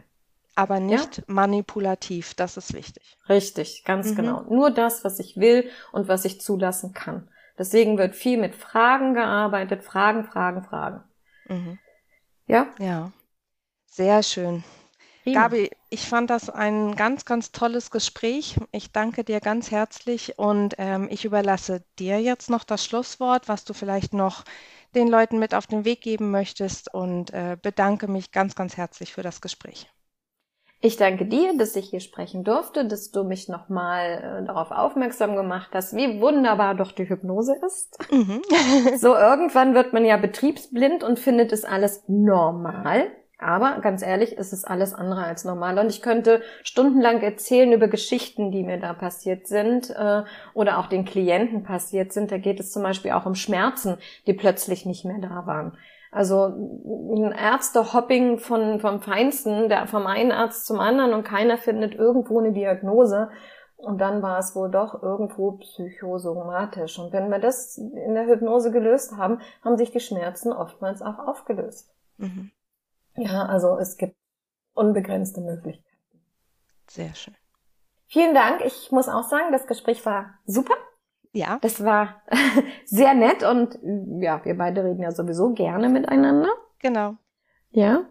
Aber nicht ja? manipulativ, das ist wichtig. Richtig, ganz mhm. genau. Nur das, was ich will und was ich zulassen kann. Deswegen wird viel mit Fragen gearbeitet. Fragen, Fragen, Fragen. Mhm. Ja? Ja. Sehr schön. Prima. Gabi, ich fand das ein ganz, ganz tolles Gespräch. Ich danke dir ganz herzlich und ähm, ich überlasse dir jetzt noch das Schlusswort, was du vielleicht noch den Leuten mit auf den Weg geben möchtest und äh, bedanke mich ganz, ganz herzlich für das Gespräch. Ich danke dir, dass ich hier sprechen durfte, dass du mich nochmal äh, darauf aufmerksam gemacht hast, wie wunderbar doch die Hypnose ist. Mhm. so irgendwann wird man ja betriebsblind und findet es alles normal. Aber ganz ehrlich, ist es alles andere als normal. Und ich könnte stundenlang erzählen über Geschichten, die mir da passiert sind äh, oder auch den Klienten passiert sind. Da geht es zum Beispiel auch um Schmerzen, die plötzlich nicht mehr da waren. Also ein Ärztehopping von, vom Feinsten, der vom einen Arzt zum anderen und keiner findet irgendwo eine Diagnose. Und dann war es wohl doch irgendwo psychosomatisch. Und wenn wir das in der Hypnose gelöst haben, haben sich die Schmerzen oftmals auch aufgelöst. Mhm. Ja, also es gibt unbegrenzte Möglichkeiten. Sehr schön. Vielen Dank. Ich muss auch sagen, das Gespräch war super. Ja. Das war sehr nett und ja, wir beide reden ja sowieso gerne miteinander. Genau. Ja.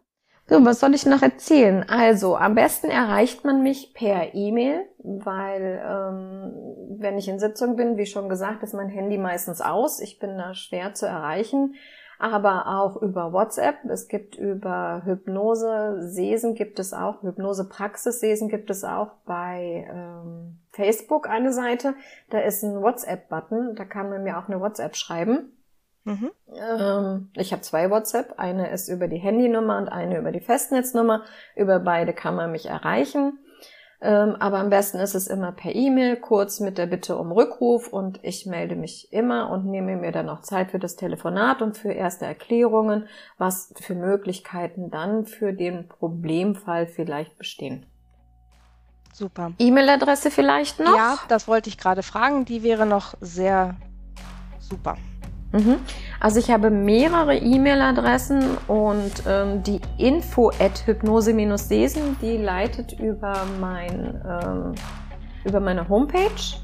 So, was soll ich noch erzählen? Also, am besten erreicht man mich per E-Mail, weil ähm, wenn ich in Sitzung bin, wie schon gesagt, ist mein Handy meistens aus. Ich bin da schwer zu erreichen aber auch über WhatsApp. Es gibt über Hypnose Sesen gibt es auch, Hypnose Praxis Sesen gibt es auch bei ähm, Facebook eine Seite. Da ist ein WhatsApp-Button, da kann man mir auch eine WhatsApp schreiben. Mhm. Ähm, ich habe zwei WhatsApp. Eine ist über die Handynummer und eine über die Festnetznummer. Über beide kann man mich erreichen. Ähm, aber am besten ist es immer per E-Mail, kurz mit der Bitte um Rückruf und ich melde mich immer und nehme mir dann noch Zeit für das Telefonat und für erste Erklärungen, was für Möglichkeiten dann für den Problemfall vielleicht bestehen. Super. E-Mail-Adresse vielleicht noch? Ja, das wollte ich gerade fragen. Die wäre noch sehr super. Mhm. Also ich habe mehrere E-Mail-Adressen und ähm, die info at hypnose-sesen, die leitet über, mein, ähm, über meine Homepage.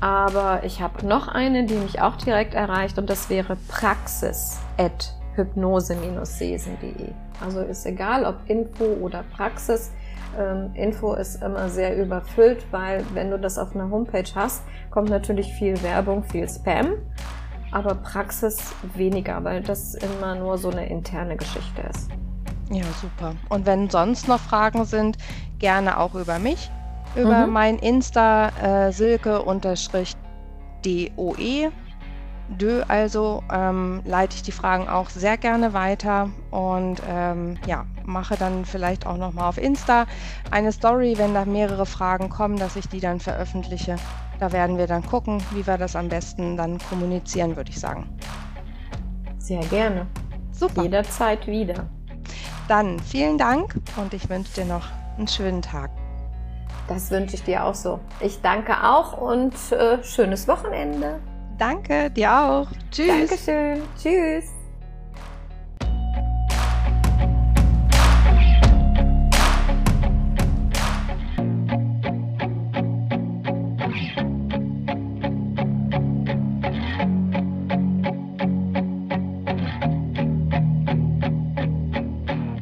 Aber ich habe noch eine, die mich auch direkt erreicht und das wäre praxis at hypnose-sesen.de. Also ist egal, ob Info oder Praxis. Ähm, Info ist immer sehr überfüllt, weil wenn du das auf einer Homepage hast, kommt natürlich viel Werbung, viel Spam aber Praxis weniger, weil das immer nur so eine interne Geschichte ist. Ja, super. Und wenn sonst noch Fragen sind, gerne auch über mich, über mhm. mein Insta äh, silke-doe. Dö, also ähm, leite ich die Fragen auch sehr gerne weiter und ähm, ja, mache dann vielleicht auch nochmal auf Insta eine Story, wenn da mehrere Fragen kommen, dass ich die dann veröffentliche. Da werden wir dann gucken, wie wir das am besten dann kommunizieren, würde ich sagen. Sehr gerne. Super. Jederzeit wieder. Dann vielen Dank und ich wünsche dir noch einen schönen Tag. Das wünsche ich dir auch so. Ich danke auch und äh, schönes Wochenende. Danke, dir auch. Tschüss. Dankeschön. Tschüss.